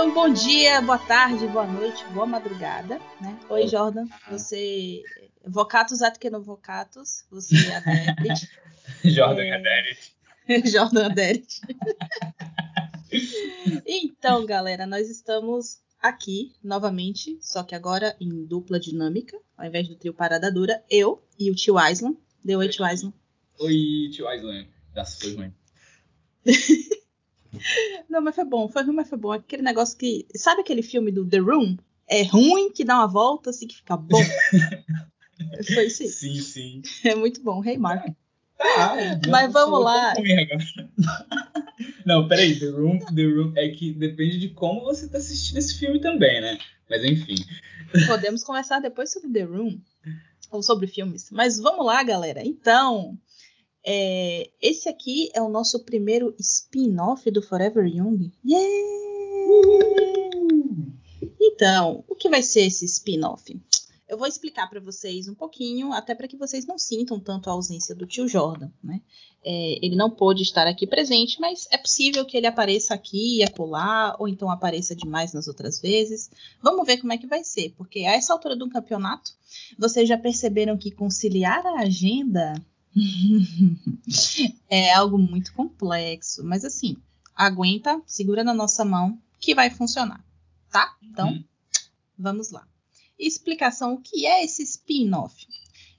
Então, bom dia, boa tarde, boa noite, boa madrugada, né? Oi, Jordan, você... Vocatus at vocatus, você é adepte. Jordan é... Jordan adepte. então, galera, nós estamos aqui novamente, só que agora em dupla dinâmica, ao invés do trio Parada Dura, eu e o tio Island. Deu oi, tio Island. Oi, tio Island. Nossa, foi ruim. Não, mas foi bom, foi ruim, mas foi bom. Aquele negócio que. Sabe aquele filme do The Room? É ruim que dá uma volta, assim que fica bom. foi aí. Sim, sim. É muito bom, Rei hey, Mark. Ah, mas vamos lá. Não, peraí, The Room, The Room é que depende de como você tá assistindo esse filme também, né? Mas enfim. Podemos conversar depois sobre The Room ou sobre filmes. Mas vamos lá, galera. Então, é, esse aqui é o nosso primeiro spin-off do Forever Young. Yeah! Então, o que vai ser esse spin-off? Eu vou explicar para vocês um pouquinho, até para que vocês não sintam tanto a ausência do tio Jordan, né? É, ele não pôde estar aqui presente, mas é possível que ele apareça aqui e acolá, ou então apareça demais nas outras vezes. Vamos ver como é que vai ser, porque a essa altura do campeonato, vocês já perceberam que conciliar a agenda é algo muito complexo, mas assim, aguenta, segura na nossa mão que vai funcionar, tá? Então, uhum. vamos lá. Explicação: o que é esse spin-off?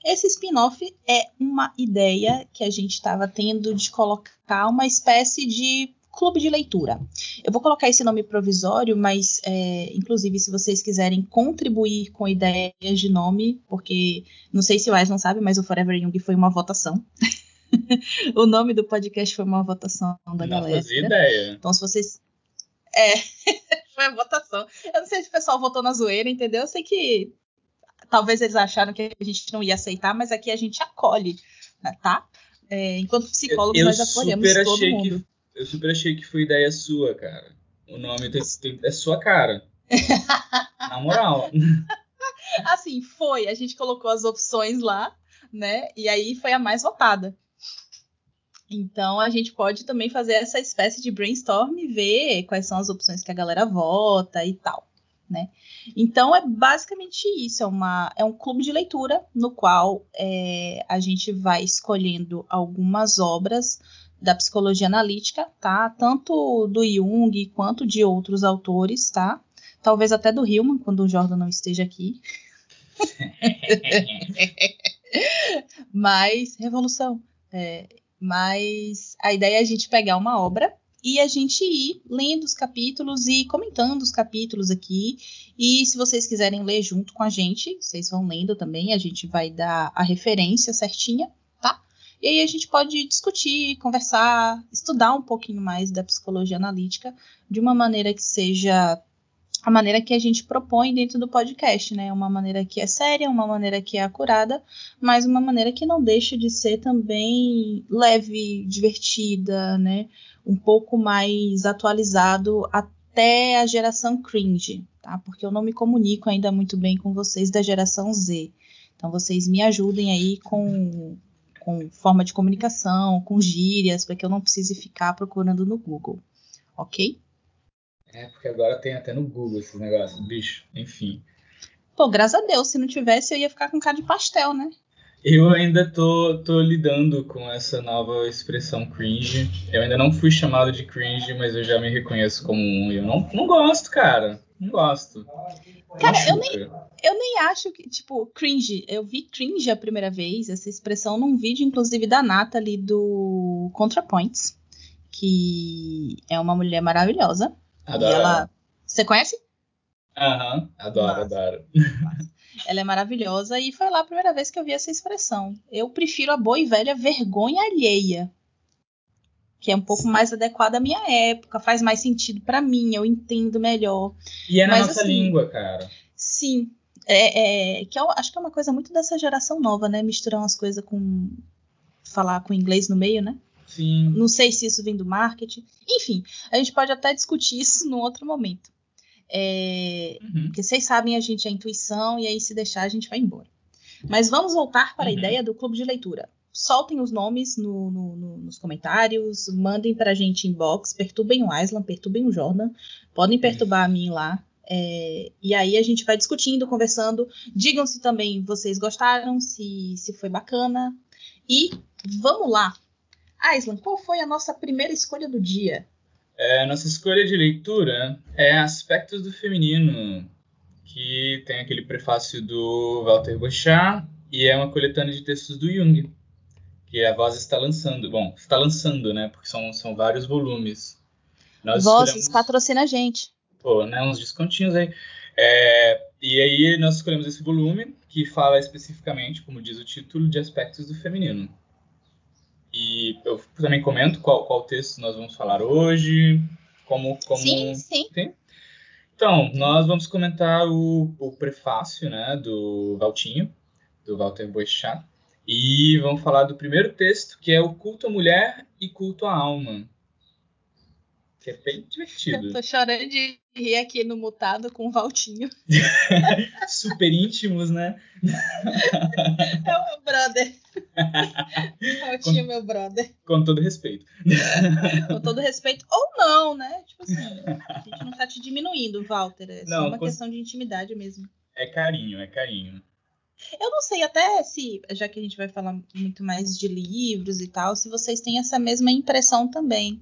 Esse spin-off é uma ideia que a gente estava tendo de colocar uma espécie de clube de leitura. Eu vou colocar esse nome provisório, mas é, inclusive se vocês quiserem contribuir com ideias de nome, porque não sei se o Ais não sabe, mas o Forever Young foi uma votação. o nome do podcast foi uma votação da não galera. Fazia ideia. Então se vocês é, foi a votação. Eu não sei se o pessoal votou na zoeira, entendeu? Eu sei que talvez eles acharam que a gente não ia aceitar, mas aqui a gente acolhe, né, tá? É, enquanto psicólogos, eu, eu nós acolhemos todo mundo. Que eu super achei que foi ideia sua, cara. O nome tem, tem, é sua cara. Na moral. Assim, foi. A gente colocou as opções lá, né? E aí foi a mais votada. Então a gente pode também fazer essa espécie de brainstorm e ver quais são as opções que a galera vota e tal, né? Então é basicamente isso, é, uma, é um clube de leitura no qual é, a gente vai escolhendo algumas obras da psicologia analítica, tá? Tanto do Jung quanto de outros autores, tá? Talvez até do Hillman, quando o Jordan não esteja aqui. mas, revolução. É, mas a ideia é a gente pegar uma obra e a gente ir lendo os capítulos e comentando os capítulos aqui. E se vocês quiserem ler junto com a gente, vocês vão lendo também, a gente vai dar a referência certinha. E aí a gente pode discutir, conversar, estudar um pouquinho mais da psicologia analítica de uma maneira que seja a maneira que a gente propõe dentro do podcast, né? Uma maneira que é séria, uma maneira que é acurada, mas uma maneira que não deixa de ser também leve, divertida, né? Um pouco mais atualizado até a geração cringe, tá? Porque eu não me comunico ainda muito bem com vocês da geração Z. Então vocês me ajudem aí com com forma de comunicação, com gírias, para que eu não precise ficar procurando no Google. Ok? É, porque agora tem até no Google esses negócios, bicho, enfim. Pô, graças a Deus, se não tivesse eu ia ficar com cara de pastel, né? Eu ainda tô, tô lidando com essa nova expressão cringe. Eu ainda não fui chamado de cringe, mas eu já me reconheço como um. Eu não, não gosto, cara. Não gosto. Cara, eu nem, eu nem acho que, tipo, cringe. Eu vi cringe a primeira vez, essa expressão, num vídeo, inclusive, da Natalie do ContraPoints, que é uma mulher maravilhosa. Adoro. ela. Você conhece? Aham, uhum, adoro, Nossa. adoro. Ela é maravilhosa e foi lá a primeira vez que eu vi essa expressão. Eu prefiro a boa e velha vergonha alheia que é um pouco mais adequada à minha época, faz mais sentido para mim, eu entendo melhor. E é na Mas, nossa assim, língua, cara. Sim. É, é, que eu acho que é uma coisa muito dessa geração nova, né? Misturar umas coisas com. falar com inglês no meio, né? Sim. Não sei se isso vem do marketing. Enfim, a gente pode até discutir isso num outro momento. É, Uhum. porque vocês sabem, a gente é intuição, e aí se deixar, a gente vai embora. Mas vamos voltar para a Uhum. ideia do clube de leitura. Soltem os nomes no- no- no- nos comentários, mandem para a gente inbox, perturbem o Island, perturbem o Jordan, podem perturbar a mim lá. é, e aí a gente vai discutindo, conversando. Digam se também vocês gostaram, se, se foi bacana. E vamos lá. Island, qual foi a nossa primeira escolha do dia? É, nossa escolha de leitura é Aspectos do Feminino, que tem aquele prefácio do Walter Bochart e é uma coletânea de textos do Jung, que a Voz está lançando. Bom, está lançando, né? Porque são, são vários volumes. Nós Vozes, escolhemos- patrocina a gente. Pô, né, uns descontinhos aí. É, e aí nós escolhemos esse volume que fala especificamente, como diz o título, de aspectos do feminino. E eu também comento qual, qual texto nós vamos falar hoje, como... como... Sim, sim. Então, nós vamos comentar o, o prefácio né, do Valtinho, do Walter Boechat, e vamos falar do primeiro texto, que é o Culto à Mulher e Culto à Alma. Que é bem divertido. Eu tô chorando de rir aqui no mutado com o Valtinho. Super íntimos, né? É o meu brother. Valtinho é meu brother. Com todo respeito. Com todo respeito. Ou não, né? Tipo assim, a gente não tá te diminuindo, Walter. É só Não, uma com- questão de intimidade mesmo. É carinho, é carinho. Eu não sei até se, já que a gente vai falar muito mais de livros e tal, se vocês têm essa mesma impressão também.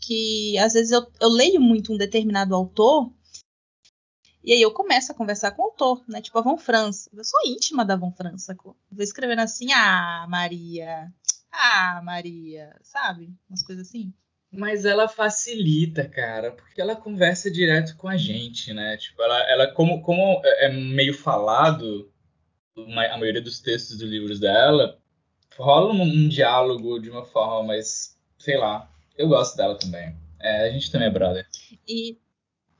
Que às vezes eu, eu leio muito um determinado autor e aí eu começo a conversar com o autor, né? Tipo a Von Franz. Eu sou íntima da Von Franz, sacou? Vou escrevendo assim, ah, Maria. Ah, Maria. Sabe? Umas coisas assim. Mas ela facilita, cara, porque ela conversa direto com a gente, né? Tipo, ela, ela como, como é meio falado, a maioria dos textos dos livros dela, rola um, um diálogo de uma forma mais, sei lá, eu gosto dela também. É, a gente também é brother. E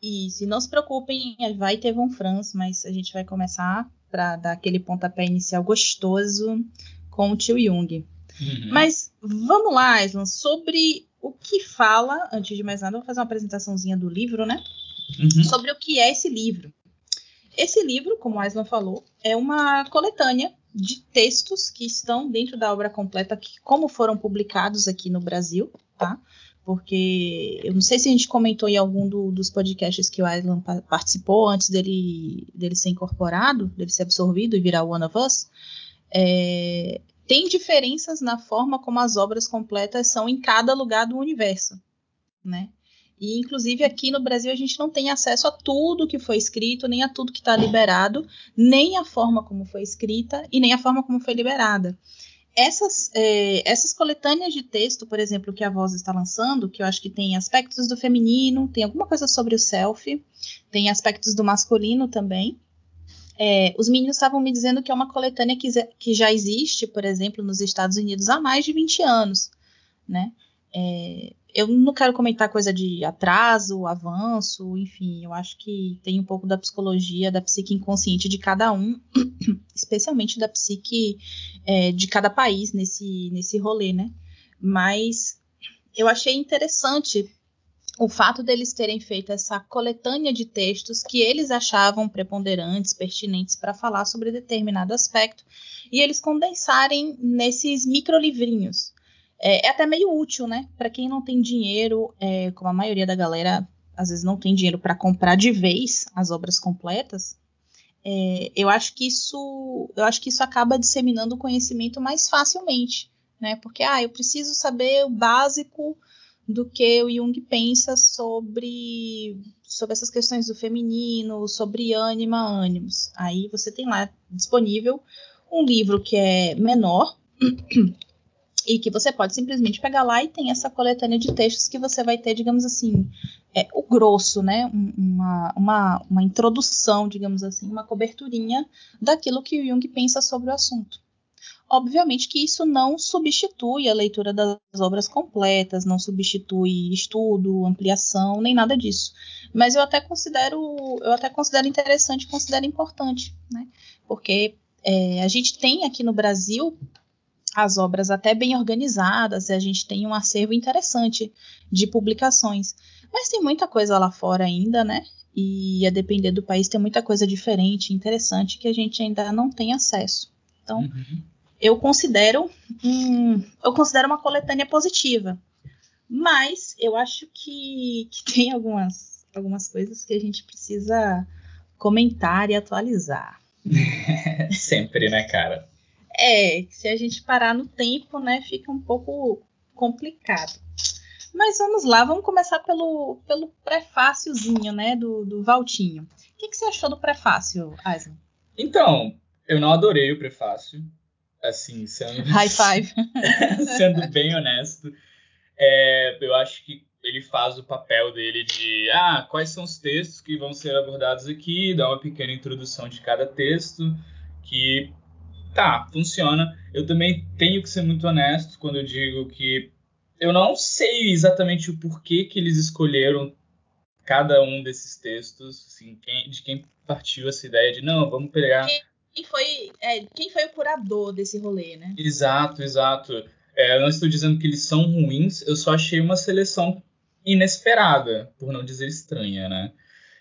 isso, e não se preocupem, vai ter Von Franz, mas a gente vai começar para dar aquele pontapé inicial gostoso com o tio Jung. Uhum. Mas vamos lá, Islan, sobre o que fala, antes de mais nada, eu vou fazer uma apresentaçãozinha do livro, né? Uhum. Sobre o que é esse livro. Esse livro, como Islan falou, é uma coletânea de textos que estão dentro da obra completa, que, como foram publicados aqui no Brasil, tá? Porque eu não sei se a gente comentou em algum do- dos podcasts que o Islan pa- participou antes dele, dele ser incorporado, dele ser absorvido e virar One of Us. É, tem diferenças na forma como as obras completas são em cada lugar do universo, né? E inclusive aqui no Brasil a gente não tem acesso a tudo que foi escrito, nem a tudo que está liberado, nem a forma como foi escrita e nem a forma como foi liberada. Essas, é, essas coletâneas de texto, por exemplo, que a Voz está lançando, que eu acho que tem aspectos do feminino, tem alguma coisa sobre o self, tem aspectos do masculino também. É, os meninos estavam me dizendo que é uma coletânea que, que já existe, por exemplo, nos Estados Unidos há mais de 20 anos, né? É, eu não quero comentar coisa de atraso, avanço, enfim, eu acho que tem um pouco da psicologia, da psique inconsciente de cada um, especialmente da psique é, de cada país nesse, nesse rolê, né? Mas eu achei interessante o fato deles terem feito essa coletânea de textos que eles achavam preponderantes, pertinentes para falar sobre determinado aspecto, e eles condensarem nesses microlivrinhos. É, é até meio útil, né? Para quem não tem dinheiro, é, como a maioria da galera às vezes não tem dinheiro para comprar de vez as obras completas, é, eu acho que isso, eu acho que isso acaba disseminando o conhecimento mais facilmente, né? Porque ah, eu preciso saber o básico do que o Jung pensa sobre sobre essas questões do feminino, sobre ânima, ânimos. Aí você tem lá disponível um livro que é menor e que você pode simplesmente pegar lá e tem essa coletânea de textos que você vai ter, digamos assim, é, o grosso, né? Um- Uma, uma, uma introdução, digamos assim, uma coberturinha daquilo que o Jung pensa sobre o assunto. Obviamente que isso não substitui a leitura das obras completas, não substitui estudo, ampliação, nem nada disso. Mas eu até considero, eu até considero interessante, considero importante, né? Porque é, a gente tem aqui no Brasil as obras até bem organizadas, e a gente tem um acervo interessante de publicações. Mas tem muita coisa lá fora ainda, né? E a depender do país tem muita coisa diferente, interessante que a gente ainda não tem acesso. Então, uhum eu considero um, eu considero uma coletânea positiva. Mas eu acho que, que tem algumas, algumas coisas que a gente precisa comentar e atualizar. Sempre, né, cara? É, se a gente parar no tempo, né, fica um pouco complicado. Mas vamos lá, vamos começar pelo, pelo prefáciozinho, né, do, do Valtinho. O que, que você achou do prefácio, Aislan? Então, eu não adorei o prefácio assim, sendo. High five. sendo bem honesto. É, eu acho que ele faz o papel dele de ah, quais são os textos que vão ser abordados aqui, dá uma pequena introdução de cada texto, que tá, funciona. Eu também tenho que ser muito honesto quando eu digo que eu não sei exatamente o porquê que eles escolheram cada um desses textos, assim, quem, de quem partiu essa ideia de não, vamos pegar quem foi, é, quem foi o curador desse rolê, né? Exato, exato. É, eu não estou dizendo que eles são ruins, eu só achei uma seleção inesperada, por não dizer estranha, né?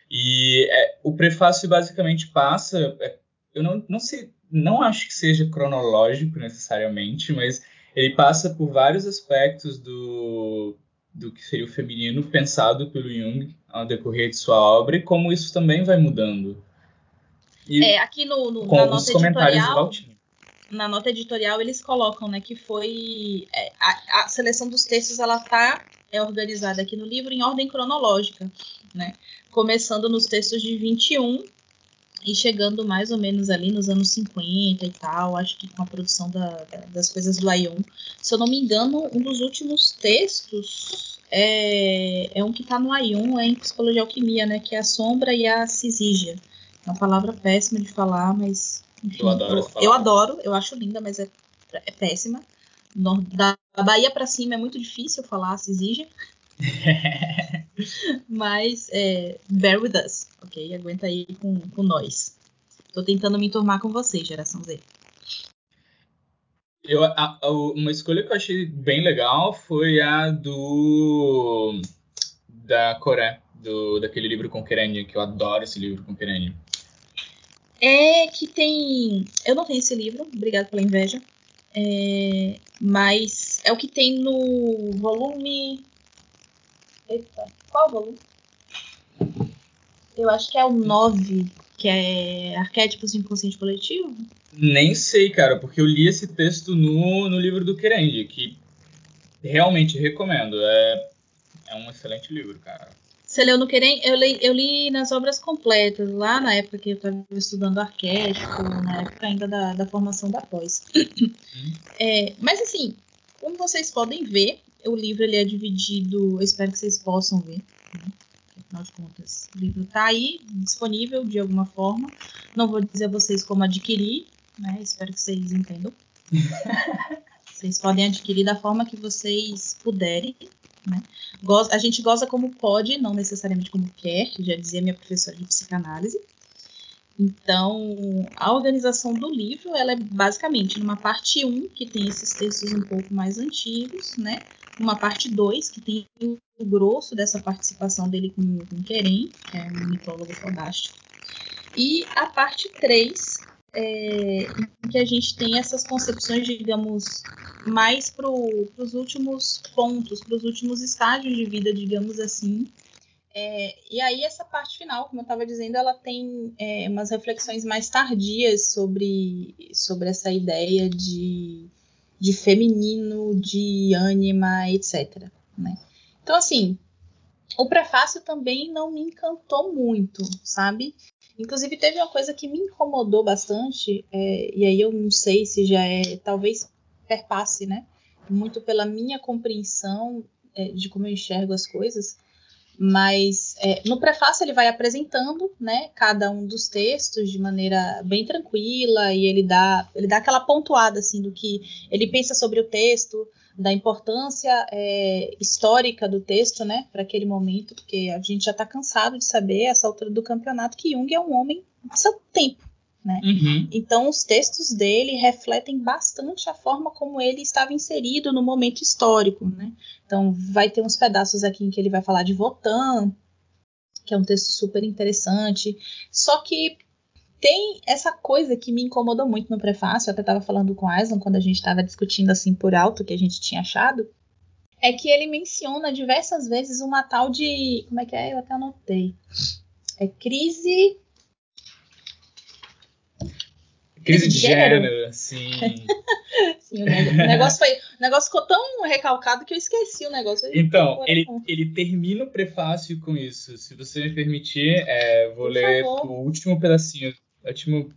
E é, o prefácio basicamente passa. É, eu não, não sei, não acho que seja cronológico necessariamente, mas ele passa por vários aspectos do, do que seria o feminino pensado pelo Jung ao decorrer de sua obra e como isso também vai mudando. E é, aqui no, no na nota editorial, na nota editorial eles colocam, né, que foi é, a, a, seleção dos textos ela tá é organizada aqui no livro em ordem cronológica, né? Começando nos textos de 21 e chegando mais ou menos ali nos anos 50 e tal, acho que com a produção da, da, das coisas do Ayun. Se eu não me engano, um dos últimos textos é, é um que está no Ayun, é em Psicologia e Alquimia, né? Que é a Sombra e a Cisígia. É uma palavra péssima de falar, mas. Enfim, eu adoro eu, eu, adoro, eu acho linda, mas é, é péssima. No, da Bahia para cima é muito difícil falar, se exige. mas é, bear with us, ok? Aguenta aí com, com nós. Tô tentando me enturmar com vocês, geração Z. Eu, a, a, uma escolha que eu achei bem legal foi a do da Coré, do, daquele livro com Kerenio, que eu adoro esse livro com Kerenio. É que tem. Eu não tenho esse livro, obrigado pela inveja. É... Mas é o que tem no volume. Eita, qual volume? Eu acho que é o 9, que é Arquétipos do Inconsciente Coletivo. Nem sei, cara, porque eu li esse texto no, no livro do Kerendi, que realmente recomendo. É, é um excelente livro, cara. Você leu no Querem? Eu li, eu li nas obras completas, lá na época que eu estava estudando arquétipo, na época ainda da, da formação da pós. Uhum. É, mas assim, como vocês podem ver, o livro ele é dividido, eu espero que vocês possam ver. Né? Afinal de contas, o livro está aí, disponível de alguma forma. Não vou dizer a vocês como adquirir, né? Espero que vocês entendam. vocês podem adquirir da forma que vocês puderem. Né? A gente goza como pode, não necessariamente como quer, já dizia minha professora de psicanálise. Então, a organização do livro, ela é basicamente numa parte 1, que tem esses textos um pouco mais antigos, né? Uma parte 2, que tem o grosso dessa participação dele com, com Querem, que é um mitólogo fodástico. E a parte 3, é, em que a gente tem essas concepções, digamos, mais para os últimos pontos, para os últimos estágios de vida, digamos assim. É, e aí essa parte final, como eu estava dizendo, ela tem é, umas reflexões mais tardias sobre, sobre essa ideia de, de feminino, de ânima, etc. Né? Então, assim, o prefácio também não me encantou muito, sabe? Inclusive, teve uma coisa que me incomodou bastante, é, e aí eu não sei se já é, talvez perpasse, né? Muito pela minha compreensão é, de como eu enxergo as coisas, Mas é, no prefácio ele vai apresentando, né, cada um dos textos de maneira bem tranquila e ele dá, ele dá aquela pontuada assim do que ele pensa sobre o texto, da importância é, histórica do texto, né, para aquele momento, porque a gente já está cansado de saber essa altura do campeonato que Jung é um homem do seu tempo, né? Uhum. Então, os textos dele refletem bastante a forma como ele estava inserido no momento histórico. Né? Então, vai ter uns pedaços aqui em que ele vai falar de Votan, que é um texto super interessante. Só que tem essa coisa que me incomodou muito no prefácio, eu até estava falando com a Aislan quando a gente estava discutindo assim por alto o que a gente tinha achado, é que ele menciona diversas vezes uma tal de. Como é que é? Eu até anotei. É crise Crise de gênero, gênero sim. sim o, negócio foi, o negócio ficou tão recalcado que eu esqueci o negócio. Então, ele, ele termina o prefácio com isso. Se você me permitir, é, vou Por ler favor. o último pedacinho. Último,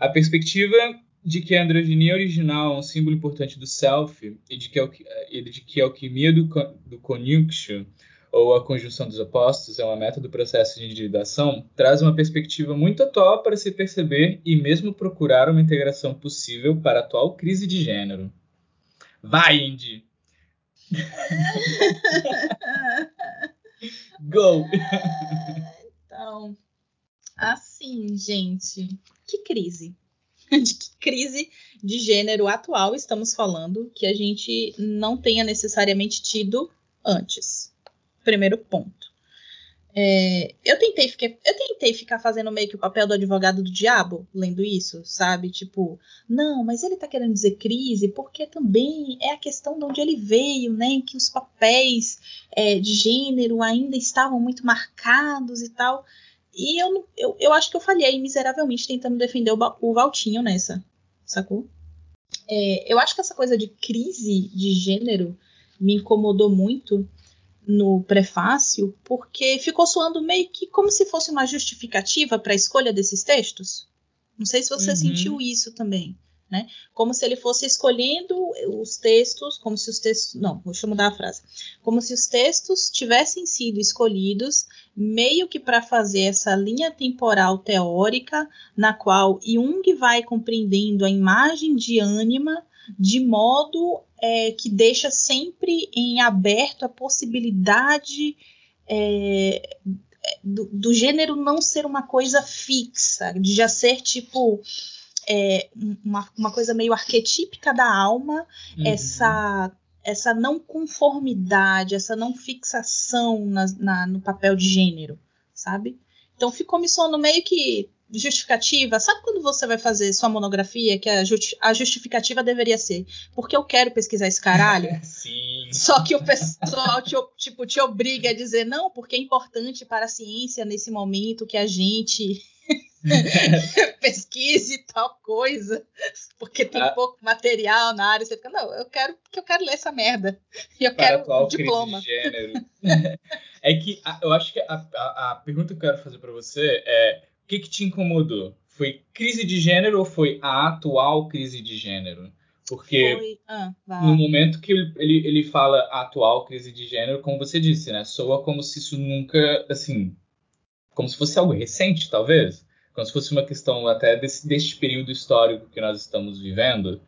a perspectiva de que a androginia original é um símbolo importante do self e de que, a, de que a alquimia do, do conjunction ou a conjunção dos opostos é uma meta do processo de individuação, traz uma perspectiva muito atual para se perceber e mesmo procurar uma integração possível para a atual crise de gênero. Vai, Indy! Go! Então, assim, gente, que crise? De que crise de gênero atual estamos falando que a gente não tenha necessariamente tido antes? Primeiro ponto. É, eu, tentei ficar, eu tentei ficar fazendo meio que o papel do advogado do diabo, lendo isso, sabe? Tipo, não, mas ele tá querendo dizer crise porque também é a questão de onde ele veio, né? Em que os papéis é, de gênero ainda estavam muito marcados e tal. E eu, eu, eu acho que eu falhei miseravelmente tentando defender o, o Valtinho nessa, sacou? É, eu acho que essa coisa de crise de gênero me incomodou muito no prefácio, porque ficou soando meio que como se fosse uma justificativa para a escolha desses textos. Não sei se você uhum. sentiu isso também, né? Como se ele fosse escolhendo os textos, como se os textos, não, deixa eu mudar a frase. Como se os textos tivessem sido escolhidos meio que para fazer essa linha temporal teórica na qual Jung vai compreendendo a imagem de ânima de modo é, que deixa sempre em aberto a possibilidade é, do, do, gênero não ser uma coisa fixa, de já ser tipo é, uma, uma coisa meio arquetípica da alma, uhum. essa essa não conformidade, essa não fixação na, na, no papel de gênero, sabe? Então ficou me soando meio que justificativa. Sabe quando você vai fazer sua monografia que a, justi a justificativa deveria ser porque eu quero pesquisar esse caralho? Sim. Só que o pessoal te, tipo, te obriga a dizer não, porque é importante para a ciência nesse momento que a gente pesquise tal coisa, porque tem ah. pouco material na área. Você fica, não, eu quero que eu quero ler essa merda. E eu para quero um diploma. De gênero. é que eu acho que a, a, a pergunta que eu quero fazer para você é o que, que te incomodou? Foi crise de gênero ou foi a atual crise de gênero? Porque ah, no momento que ele, ele, ele fala a atual crise de gênero, como você disse, né? Soa como se isso nunca, assim, como se fosse algo recente, talvez. Como se fosse uma questão até desse, deste período histórico que nós estamos vivendo.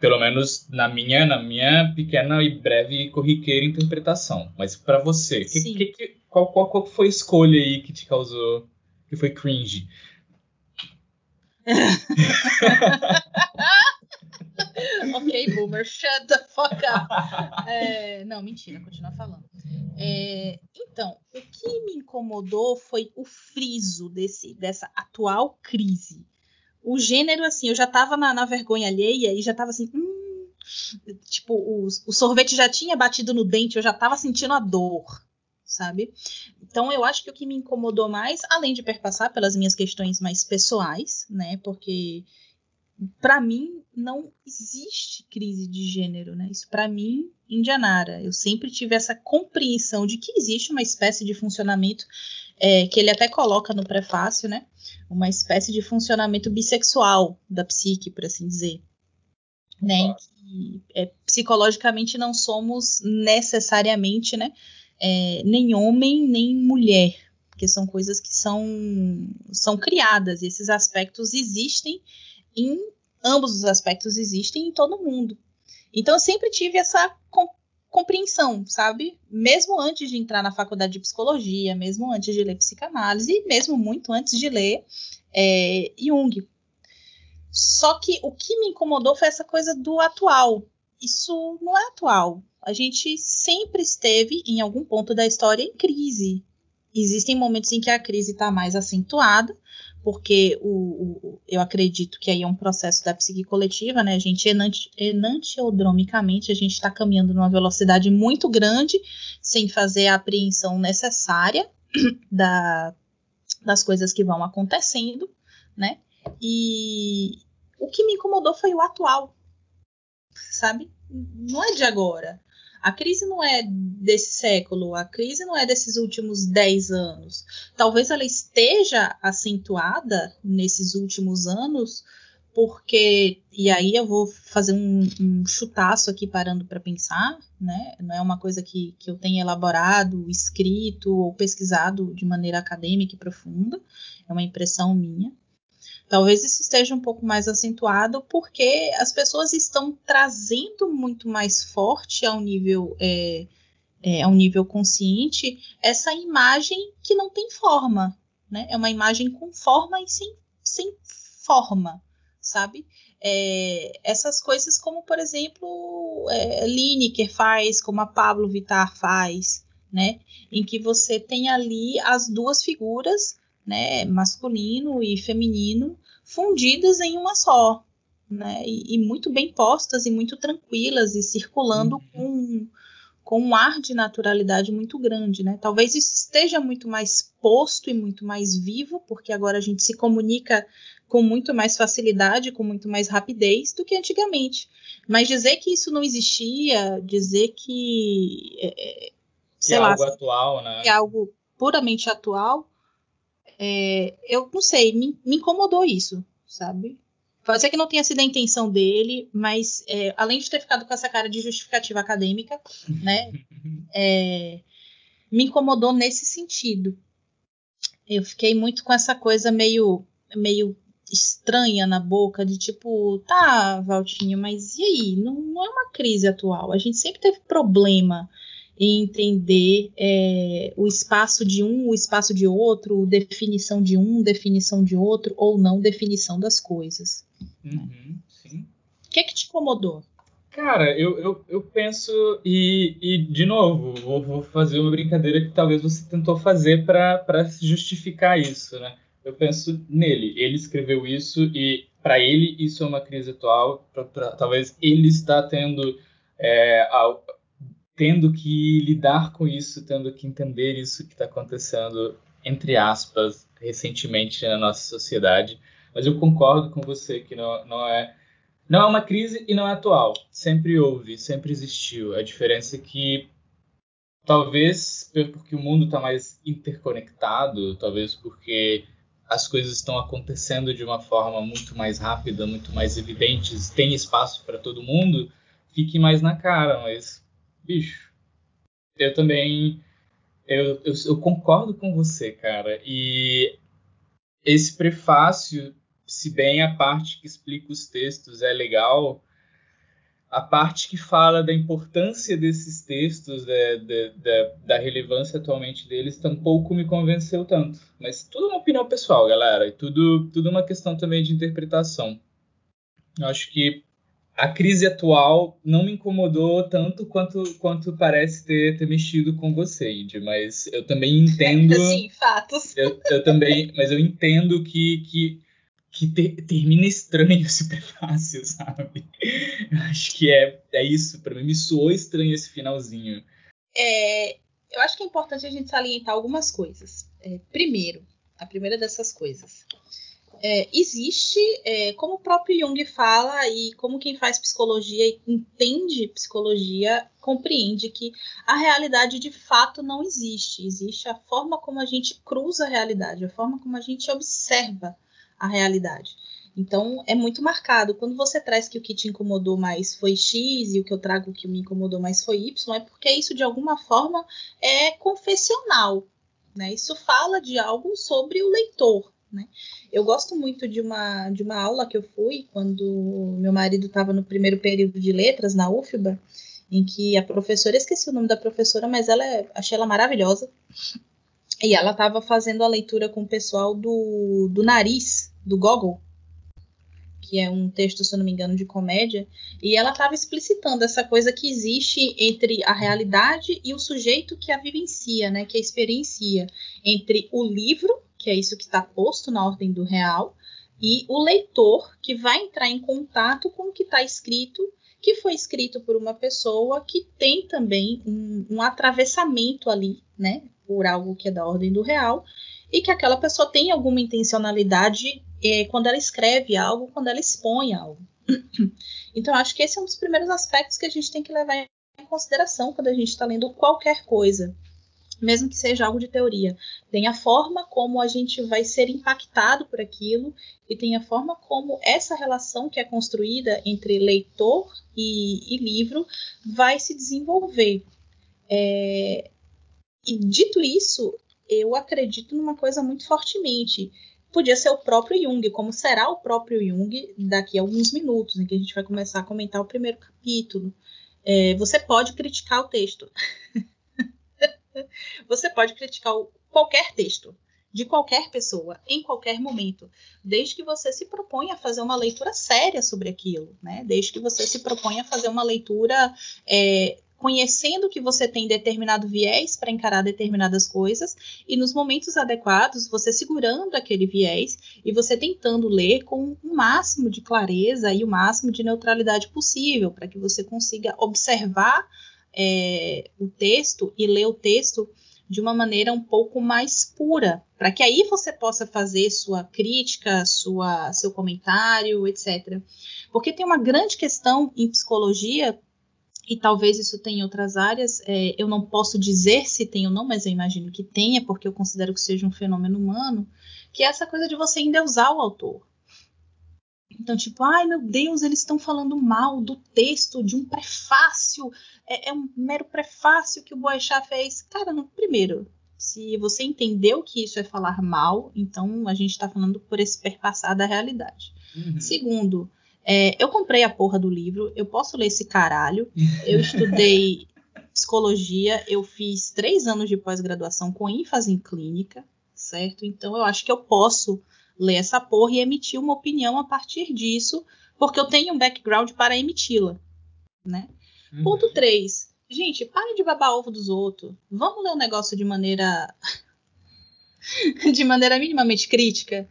Pelo menos na minha, na minha pequena e breve e corriqueira interpretação. Mas para você, que, que, qual, qual, qual foi a escolha aí que te causou que foi cringe. ok, boomer, shut the fuck up. É, não, mentira, continua falando. É, então, o que me incomodou foi o friso desse, dessa atual crise. O gênero, assim, eu já tava na, na vergonha alheia e já tava assim. Hum, tipo, o, o sorvete já tinha batido no dente, eu já tava sentindo a dor sabe? Então eu acho que o que me incomodou mais, além de perpassar pelas minhas questões mais pessoais, né? Porque para mim não existe crise de gênero, né? Isso para mim, Indianara, eu sempre tive essa compreensão de que existe uma espécie de funcionamento é, que ele até coloca no prefácio, né? Uma espécie de funcionamento bissexual da psique, por assim dizer, né? Que é, psicologicamente não somos necessariamente, né? é, nem homem nem mulher, porque são coisas que são, são criadas, e esses aspectos existem em ambos os aspectos existem em todo mundo. Então eu sempre tive essa compreensão, sabe? Mesmo antes de entrar na faculdade de psicologia, mesmo antes de ler psicanálise, mesmo muito antes de ler é, Jung. Só que o que me incomodou foi essa coisa do atual. Isso não é atual. A gente sempre esteve, em algum ponto da história, em crise. Existem momentos em que a crise está mais acentuada, porque o, o, eu acredito que aí é um processo da psique coletiva, né? A gente enanti, enantiodromicamente, a gente está caminhando numa velocidade muito grande, sem fazer a apreensão necessária da, das coisas que vão acontecendo, né? E o que me incomodou foi o atual, sabe? Não é de agora. A crise não é desse século, a crise não é desses últimos 10 anos. Talvez ela esteja acentuada nesses últimos anos, porque. E aí eu vou fazer um, um chutaço aqui parando para pensar, né? Não é uma coisa que, que eu tenha elaborado, escrito ou pesquisado de maneira acadêmica e profunda, é uma impressão minha. Talvez isso esteja um pouco mais acentuado porque as pessoas estão trazendo muito mais forte ao nível é, é, ao nível consciente essa imagem que não tem forma, né? É uma imagem com forma e sem, sem forma, sabe? É, essas coisas como, por exemplo, é, Lineker faz, como a Pablo Vittar faz, né? Em que você tem ali as duas figuras né, masculino e feminino, fundidas em uma só, né, e, e muito bem postas e muito tranquilas e circulando uhum. com, com um ar de naturalidade muito grande, né? Talvez isso esteja muito mais posto e muito mais vivo, porque agora a gente se comunica com muito mais facilidade, com muito mais rapidez do que antigamente. Mas dizer que isso não existia, dizer que é, é sei que lá, é algo atual, né? Que é algo puramente atual, é, eu não sei, me, me, incomodou isso, sabe? Pode ser que não tenha sido a intenção dele, mas é, além de ter ficado com essa cara de justificativa acadêmica, né, é, me incomodou nesse sentido. Eu fiquei muito com essa coisa meio, meio estranha na boca, de tipo, tá, Valtinho, mas e aí? Não, não é uma crise atual. A gente sempre teve problema e entender é, o espaço de um, o espaço de outro, definição de um, definição de outro, ou não definição das coisas. Uhum, sim. O que, é que te incomodou? Cara, eu, eu, eu penso, e, e de novo, vou, vou, fazer uma brincadeira que talvez você tentou fazer para justificar isso, né? Eu penso nele. Ele escreveu isso e, para ele, isso é uma crise atual. Pra, pra, talvez ele está tendo é, tendo que lidar com isso, tendo que entender isso que está acontecendo, entre aspas, recentemente na nossa sociedade. Mas eu concordo com você que não, não é não é uma crise e não é atual. Sempre houve, sempre existiu. A diferença é que talvez porque o mundo está mais interconectado, talvez porque as coisas estão acontecendo de uma forma muito mais rápida, muito mais evidentes, tem espaço para todo mundo, fique mais na cara, mas bicho, eu também. Eu, eu, eu, concordo com você, cara. E esse prefácio, se bem a parte que explica os textos é legal, a parte que fala da importância desses textos, da, da, da, relevância atualmente deles, tampouco me convenceu tanto. Mas tudo é uma opinião pessoal, galera. E tudo, tudo é uma questão também de interpretação. Eu acho que a crise atual não me incomodou tanto quanto, quanto parece ter, ter mexido com você, Indy, mas eu também entendo. Sim, fatos. Eu, eu também, mas eu entendo que, que, que ter, termina estranho esse prefácio, sabe? Eu acho que é, é isso, para mim me soou estranho esse finalzinho. É, eu acho que é importante a gente salientar algumas coisas. É, primeiro, a primeira dessas coisas é, existe, é, como o próprio Jung fala, e como quem faz psicologia e entende psicologia, compreende que a realidade de fato não existe. Existe a forma como a gente cruza a realidade, a forma como a gente observa a realidade. Então é muito marcado. Quando você traz que o que te incomodou mais foi X e o que eu trago que me incomodou mais foi Y, é porque isso de alguma forma é confessional. Né? Isso fala de algo sobre o leitor. Né? Eu gosto muito de uma, de uma aula que eu fui quando meu marido estava no primeiro período de letras na UFBA, em que a professora, esqueci o nome da professora, mas ela é, achei ela maravilhosa. E ela estava fazendo a leitura com o pessoal do, do nariz, do Gogol, que é um texto, se eu não me engano, de comédia, e ela estava explicitando essa coisa que existe entre a realidade e o sujeito que a vivencia, né, que a experiencia, entre o livro, que é isso que está posto na ordem do real, e o leitor que vai entrar em contato com o que está escrito, que foi escrito por uma pessoa que tem também um, um atravessamento ali, né, por algo que é da ordem do real, e que aquela pessoa tem alguma intencionalidade é, quando ela escreve algo, quando ela expõe algo. Então, acho que esse é um dos primeiros aspectos que a gente tem que levar em consideração quando a gente está lendo qualquer coisa, mesmo que seja algo de teoria. Tem a forma como a gente vai ser impactado por aquilo e tem a forma como essa relação que é construída entre leitor e, e livro vai se desenvolver. É, e dito isso, eu acredito numa coisa muito fortemente podia ser o próprio Jung, como será o próprio Jung daqui a alguns minutos, em que a gente vai começar a comentar o primeiro capítulo. É, você pode criticar o texto. você pode criticar qualquer texto, de qualquer pessoa, em qualquer momento, desde que você se proponha a fazer uma leitura séria sobre aquilo, né? Desde que você se proponha a fazer uma leitura é, conhecendo que você tem determinado viés para encarar determinadas coisas e nos momentos adequados você segurando aquele viés e você tentando ler com o máximo de clareza e o máximo de neutralidade possível para que você consiga observar é, o texto e ler o texto de uma maneira um pouco mais pura, para que aí você possa fazer sua crítica, sua, seu comentário, etc. Porque tem uma grande questão em psicologia e talvez isso tenha em outras áreas. É, eu não posso dizer se tem ou não, mas eu imagino que tenha, porque eu considero que seja um fenômeno humano, que é essa coisa de você endeusar o autor. Então, tipo, ai meu Deus, eles estão falando mal do texto, de um prefácio, é, é um mero prefácio que o Boechat fez. Cara, primeiro, se você entendeu que isso é falar mal, então a gente está falando por esse perpassar da realidade. Uhum. Segundo, é, eu comprei a porra do livro, eu posso ler esse caralho. Eu estudei psicologia, eu fiz três anos de pós-graduação com ênfase em clínica, certo? Então eu acho que eu posso ler essa porra e emitir uma opinião a partir disso, porque eu tenho um background para emiti-la, né? Uhum. Ponto 3. Gente, pare de babar ovo dos outros. Vamos ler o um negócio de maneira de maneira minimamente crítica.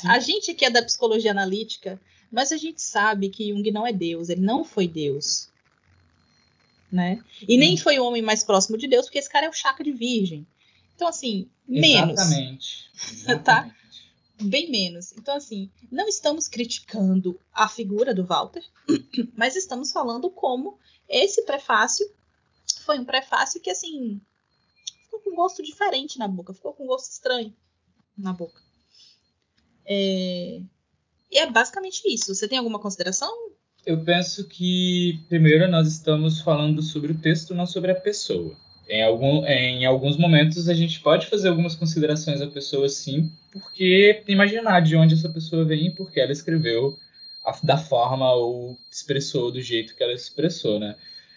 Sim. A gente que é da psicologia analítica, mas a gente sabe que Jung não é Deus, ele não foi Deus. Né? E nem foi o homem mais próximo de Deus, porque esse cara é o chakra de virgem. Então, assim, menos. Exatamente. Exatamente. tá? Bem menos. Então, assim, não estamos criticando a figura do Walter, mas estamos falando como esse prefácio foi um prefácio que, assim, ficou com gosto diferente na boca, ficou com gosto estranho na boca. É... E é basicamente isso. Você tem alguma consideração? Eu penso que, primeiro, nós estamos falando sobre o texto, não sobre a pessoa. Em, algum, em alguns momentos, a gente pode fazer algumas considerações à pessoa, sim, porque imaginar de onde essa pessoa vem e por que ela escreveu a, da forma ou expressou do jeito que ela expressou, né?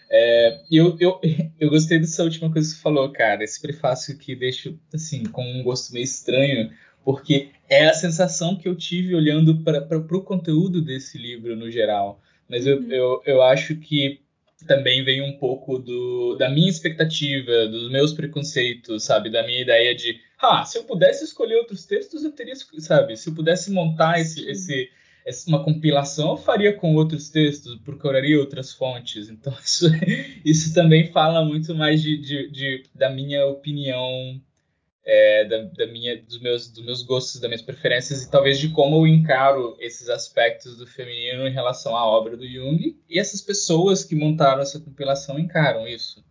É, eu, eu, eu gostei dessa última coisa que você falou, cara. Esse prefácio que deixa, assim, com um gosto meio estranho, porque é a sensação que eu tive olhando para o conteúdo desse livro no geral. Mas uhum. eu, eu, eu acho que também vem um pouco do, da minha expectativa, dos meus preconceitos, sabe? Da minha ideia de, ah, se eu pudesse escolher outros textos, eu teria, sabe? Se eu pudesse montar esse, esse, uma compilação, eu faria com outros textos, procuraria outras fontes. Então, isso, isso também fala muito mais de, de, de da minha opinião é, da, da, minha, dos, meus, dos meus gostos, das minhas preferências e talvez de como eu encaro esses aspectos do feminino em relação à obra do Jung e essas pessoas que montaram essa compilação encaram isso.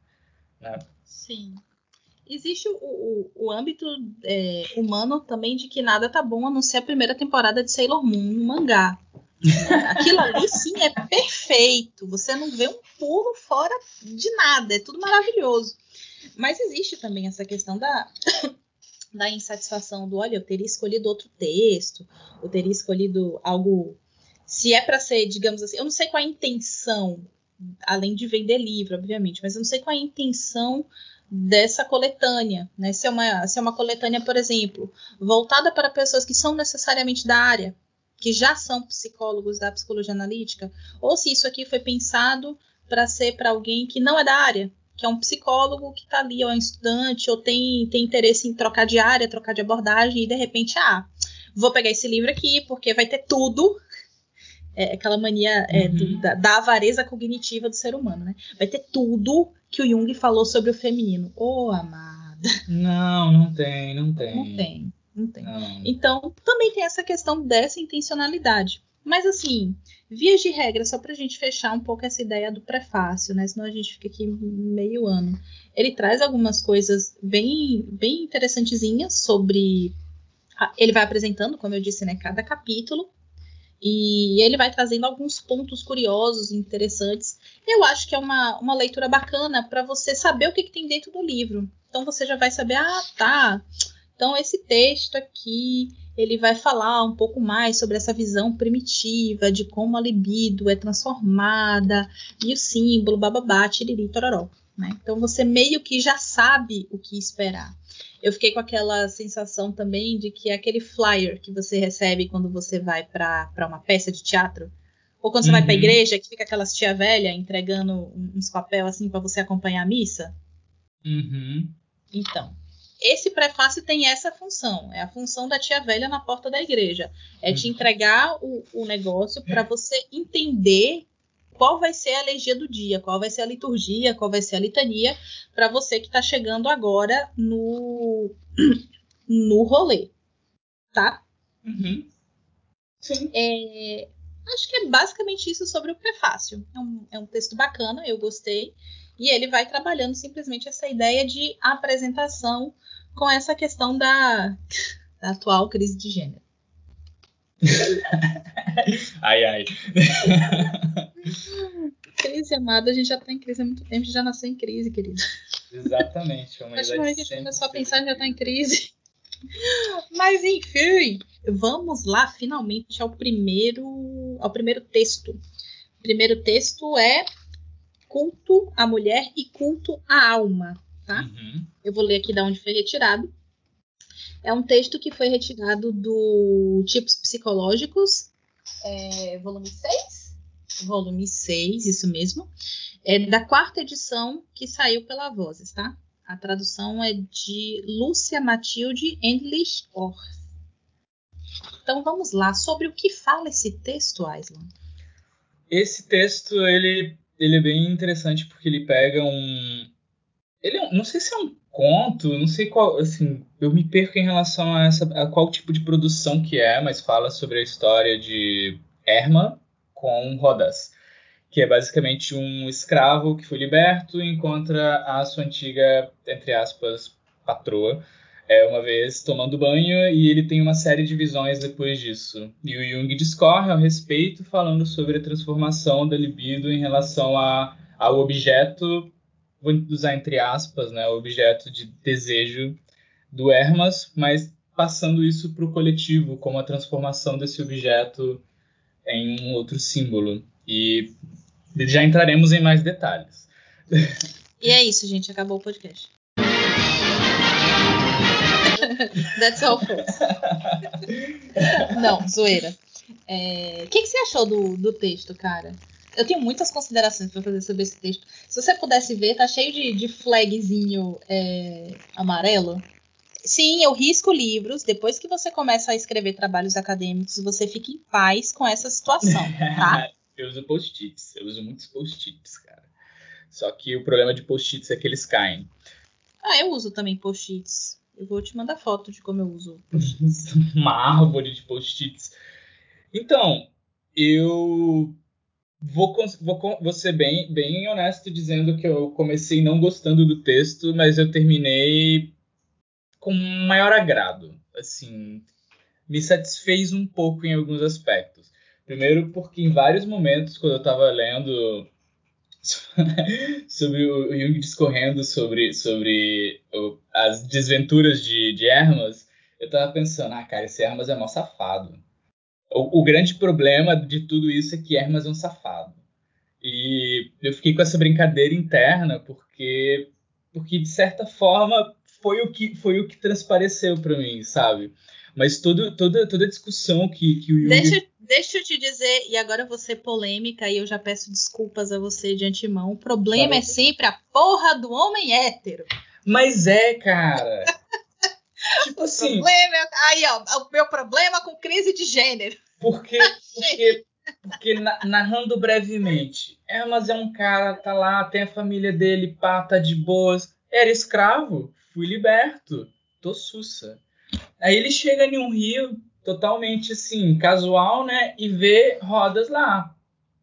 Né? Sim. existe o, o, o âmbito é, humano também de que nada tá bom a não ser a primeira temporada de Sailor Moon no mangá. Aquilo ali sim é perfeito. Você não vê um pulo fora de nada, é tudo maravilhoso. Mas existe também essa questão da, da insatisfação do, olha, eu teria escolhido outro texto, eu teria escolhido algo. Se é para ser, digamos assim, eu não sei qual a intenção, além de vender livro, obviamente, mas eu não sei qual a intenção dessa coletânea, né? Se é uma, se é uma coletânea, por exemplo, voltada para pessoas que são necessariamente da área, que já são psicólogos da psicologia analítica, ou se isso aqui foi pensado para ser para alguém que não é da área, que é um psicólogo que está ali, ou é um estudante, ou tem, tem interesse em trocar de área, trocar de abordagem, e de repente, ah, vou pegar esse livro aqui, porque vai ter tudo. É aquela mania é, uhum. do, da, da, avareza cognitiva do ser humano, né? Vai ter tudo que o Jung falou sobre o feminino. Ô, oh, amada. Não, não tem, não tem. Não tem. Não tem. Não. Então, também tem essa questão dessa intencionalidade. Mas, assim, vias de regra, só para a gente fechar um pouco essa ideia do prefácio, né? Senão a gente fica aqui meio ano. Ele traz algumas coisas bem, bem interessantezinhas sobre. Ele vai apresentando, como eu disse, né, cada capítulo. E ele vai trazendo alguns pontos curiosos interessantes. Eu acho que é uma, uma leitura bacana para você saber o que, que tem dentro do livro. Então você já vai saber, ah, tá então, esse texto aqui, ele vai falar um pouco mais sobre essa visão primitiva de como a libido é transformada e o símbolo, bababá, tiriri, tororó. Né? Então, você meio que já sabe o que esperar. Eu fiquei com aquela sensação também de que aquele flyer que você recebe quando você vai para uma peça de teatro, ou quando você uhum. vai para a igreja, que fica aquelas tia velha entregando uns papel assim para você acompanhar a missa. Uhum. Então, esse prefácio tem essa função, é a função da tia velha na porta da igreja. É te uhum. entregar o, o negócio para você entender qual vai ser a alergia do dia, qual vai ser a liturgia, qual vai ser a litania, para você que está chegando agora no, no rolê. Tá? Uhum. Sim. É, acho que é basicamente isso sobre o prefácio. É um, é um texto bacana, eu gostei. E ele vai trabalhando simplesmente essa ideia de apresentação com essa questão da, da atual crise de gênero. ai, ai. crise, amada, a gente já está em crise há muito tempo, a gente já nasceu em crise, querido. Exatamente. Mas Acho que a gente começou a pensar já está em crise. Mas enfim, vamos lá finalmente ao primeiro, ao primeiro texto. O primeiro texto é culto à mulher e culto à alma, tá? Uhum. Eu vou ler aqui de onde foi retirado. É um texto que foi retirado do Tipos Psicológicos, é, volume 6? Volume 6, isso mesmo. É da quarta edição que saiu pela Vozes, tá? A tradução é de Lúcia Matilde Endlich Orth. Então vamos lá, sobre o que fala esse texto, Aislan? Esse texto, ele ele é bem interessante porque ele pega um. Ele é, não sei se é um conto, não sei qual. Assim, eu me perco em relação a, essa, a qual tipo de produção que é, mas fala sobre a história de Herman com Rodas, que é basicamente um escravo que foi liberto e encontra a sua antiga, entre aspas, patroa é, uma vez tomando banho e ele tem uma série de visões depois disso. E o Jung discorre ao respeito, falando sobre a transformação da libido em relação a, ao objeto, vou usar entre aspas, né, o objeto de desejo do Hermas, mas passando isso para o coletivo, como a transformação desse objeto em um outro símbolo. E já entraremos em mais detalhes. E é isso, gente. Acabou o podcast. That's all, folks. Não, zoeira. O é... que, que você achou do, do texto, cara? Eu tenho muitas considerações para fazer sobre esse texto. Se você pudesse ver, tá cheio de, de flagzinho é, amarelo. Sim, eu risco livros. Depois que você começa a escrever trabalhos acadêmicos, você fica em paz com essa situação, tá? eu uso post-its. Eu uso muitos post-its, cara. Só que o problema de post-its é que eles caem. Ah, eu uso também post-its. Eu vou te mandar foto de como eu uso. Uma árvore de post-its. Então, eu vou, vou, vou ser bem, bem honesto dizendo que eu comecei não gostando do texto, mas eu terminei com maior agrado. Assim, me satisfez um pouco em alguns aspectos. Primeiro, porque em vários momentos, quando eu estava lendo sobre o Jung discorrendo sobre, sobre as desventuras de, de Hermas, eu estava pensando, ah, cara, esse Hermas é mó safado. O, o, grande problema de tudo isso é que Hermas é um safado. E eu fiquei com essa brincadeira interna porque, porque de certa forma, foi o que, foi o que transpareceu para mim, sabe? Mas todo, toda, toda a discussão que, que o Jung... Deixa, deixa eu te dizer, e agora eu vou ser polêmica e eu já peço desculpas a você de antemão. O problema é sempre a porra do homem hétero. Mas é, cara. tipo o assim. Problema, é, aí, ó, o meu problema com crise de gênero. Porque, porque, porque narrando brevemente, é, mas é um cara, tá lá, tem a família dele, pá, tá de boas. Era escravo, fui liberto, tô sussa. Aí ele chega em um rio totalmente assim, casual, né? E vê rodas lá,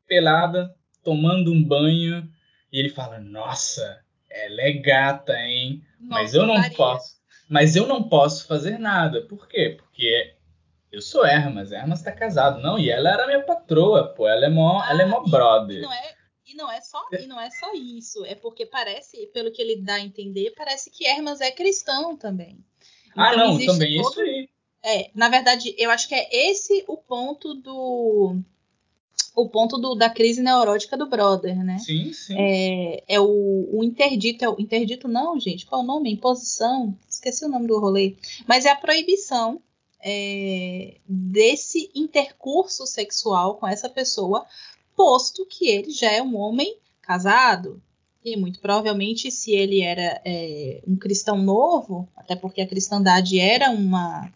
pelada, tomando um banho. E ele fala: Nossa, ela é gata, hein? Nossa, mas eu não Maria. posso. Mas eu não posso fazer nada. Por quê? Porque eu sou Hermas, Hermas tá casado. Não, e ela era minha patroa, pô. Ela é mó, ah, ela é mó brother. Não é, e não é só e não é só isso. É porque parece, pelo que ele dá a entender, parece que Hermas é cristão também. Ah, então, não, também todo... isso aí. É, na verdade, eu acho que é esse o ponto do o ponto do, da crise neurótica do brother, né? Sim, sim. É, é o, o, interdito, é o interdito não, gente, qual é o nome? Imposição, esqueci o nome do rolê, mas é a proibição é, desse intercurso sexual com essa pessoa, posto que ele já é um homem casado, e muito provavelmente, se ele era é, um cristão novo, até porque a cristandade era uma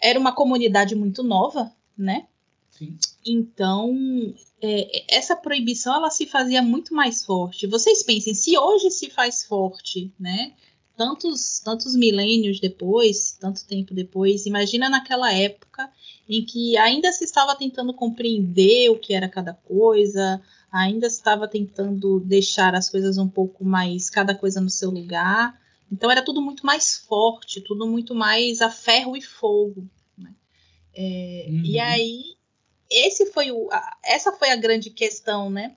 era uma comunidade muito nova, né? Sim. Então, é, essa proibição ela se fazia muito mais forte. Vocês pensem, se hoje se faz forte, né? Tantos, tantos milênios depois, tanto tempo depois, imagina naquela época em que ainda se estava tentando compreender o que era cada coisa, ainda estava tentando deixar as coisas um pouco mais, cada coisa no seu lugar. Então era tudo muito mais forte, tudo muito mais a ferro e fogo. Né? É, uhum. E aí esse foi o, a, essa foi a grande questão, né?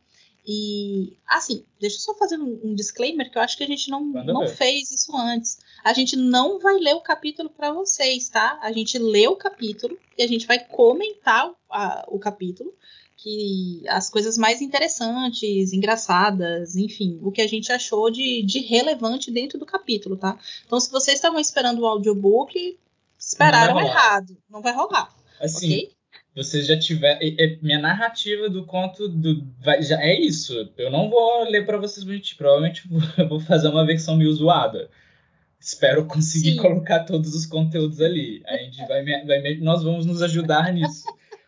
E assim, deixa eu só fazer um, disclaimer que eu acho que a gente não, não fez isso antes. A gente não vai ler o capítulo para vocês, tá? A gente lê o capítulo e a gente vai comentar a, o capítulo que as coisas mais interessantes, engraçadas, enfim, o que a gente achou de, de relevante dentro do capítulo, tá? Então, se vocês estavam esperando o audiobook, esperaram não errado. Não vai rolar. Assim, okay? Vocês já tiveram. Minha narrativa do conto do, vai, já é isso. Eu não vou ler para vocês mentir. Provavelmente vou fazer uma versão meio zoada. Espero conseguir Sim. colocar todos os conteúdos ali. A gente vai, vai, nós vamos nos ajudar nisso.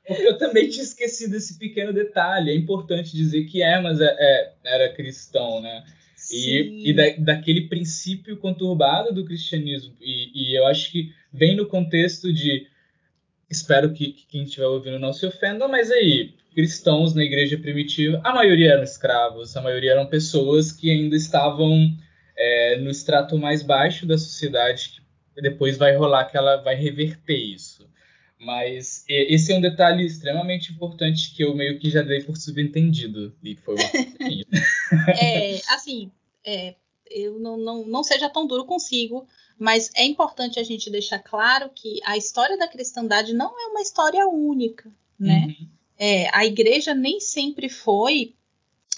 Porque eu também tinha esquecido esse pequeno detalhe. É importante dizer que Hermas é, é, era cristão, né? E, e da, daquele princípio conturbado do cristianismo. E, e, eu acho que vem no contexto de. Espero que, que quem estiver ouvindo não se ofenda, mas aí, cristãos na igreja primitiva, a maioria eram escravos, a maioria eram pessoas que ainda estavam é, no extrato mais baixo da sociedade, que depois vai rolar que ela vai reverter isso. Mas esse é um detalhe extremamente importante que eu meio que já dei por subentendido. E foi É, assim, é, eu não, não, não seja tão duro consigo, mas é importante a gente deixar claro que a história da cristandade não é uma história única, né? Uhum. É, a igreja nem sempre foi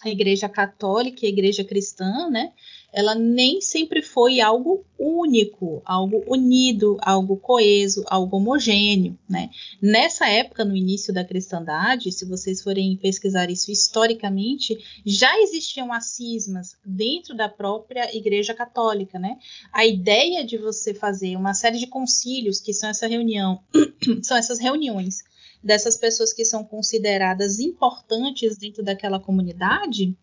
a igreja católica e a igreja cristã, né? Ela nem sempre foi algo único, algo unido, algo coeso, algo homogêneo, né? Nessa época, no início da cristandade, se vocês forem pesquisar isso historicamente, já existiam as cismas dentro da própria Igreja Católica, né? A ideia de você fazer uma série de concílios, que são essa reunião, são essas reuniões dessas pessoas que são consideradas importantes dentro daquela comunidade,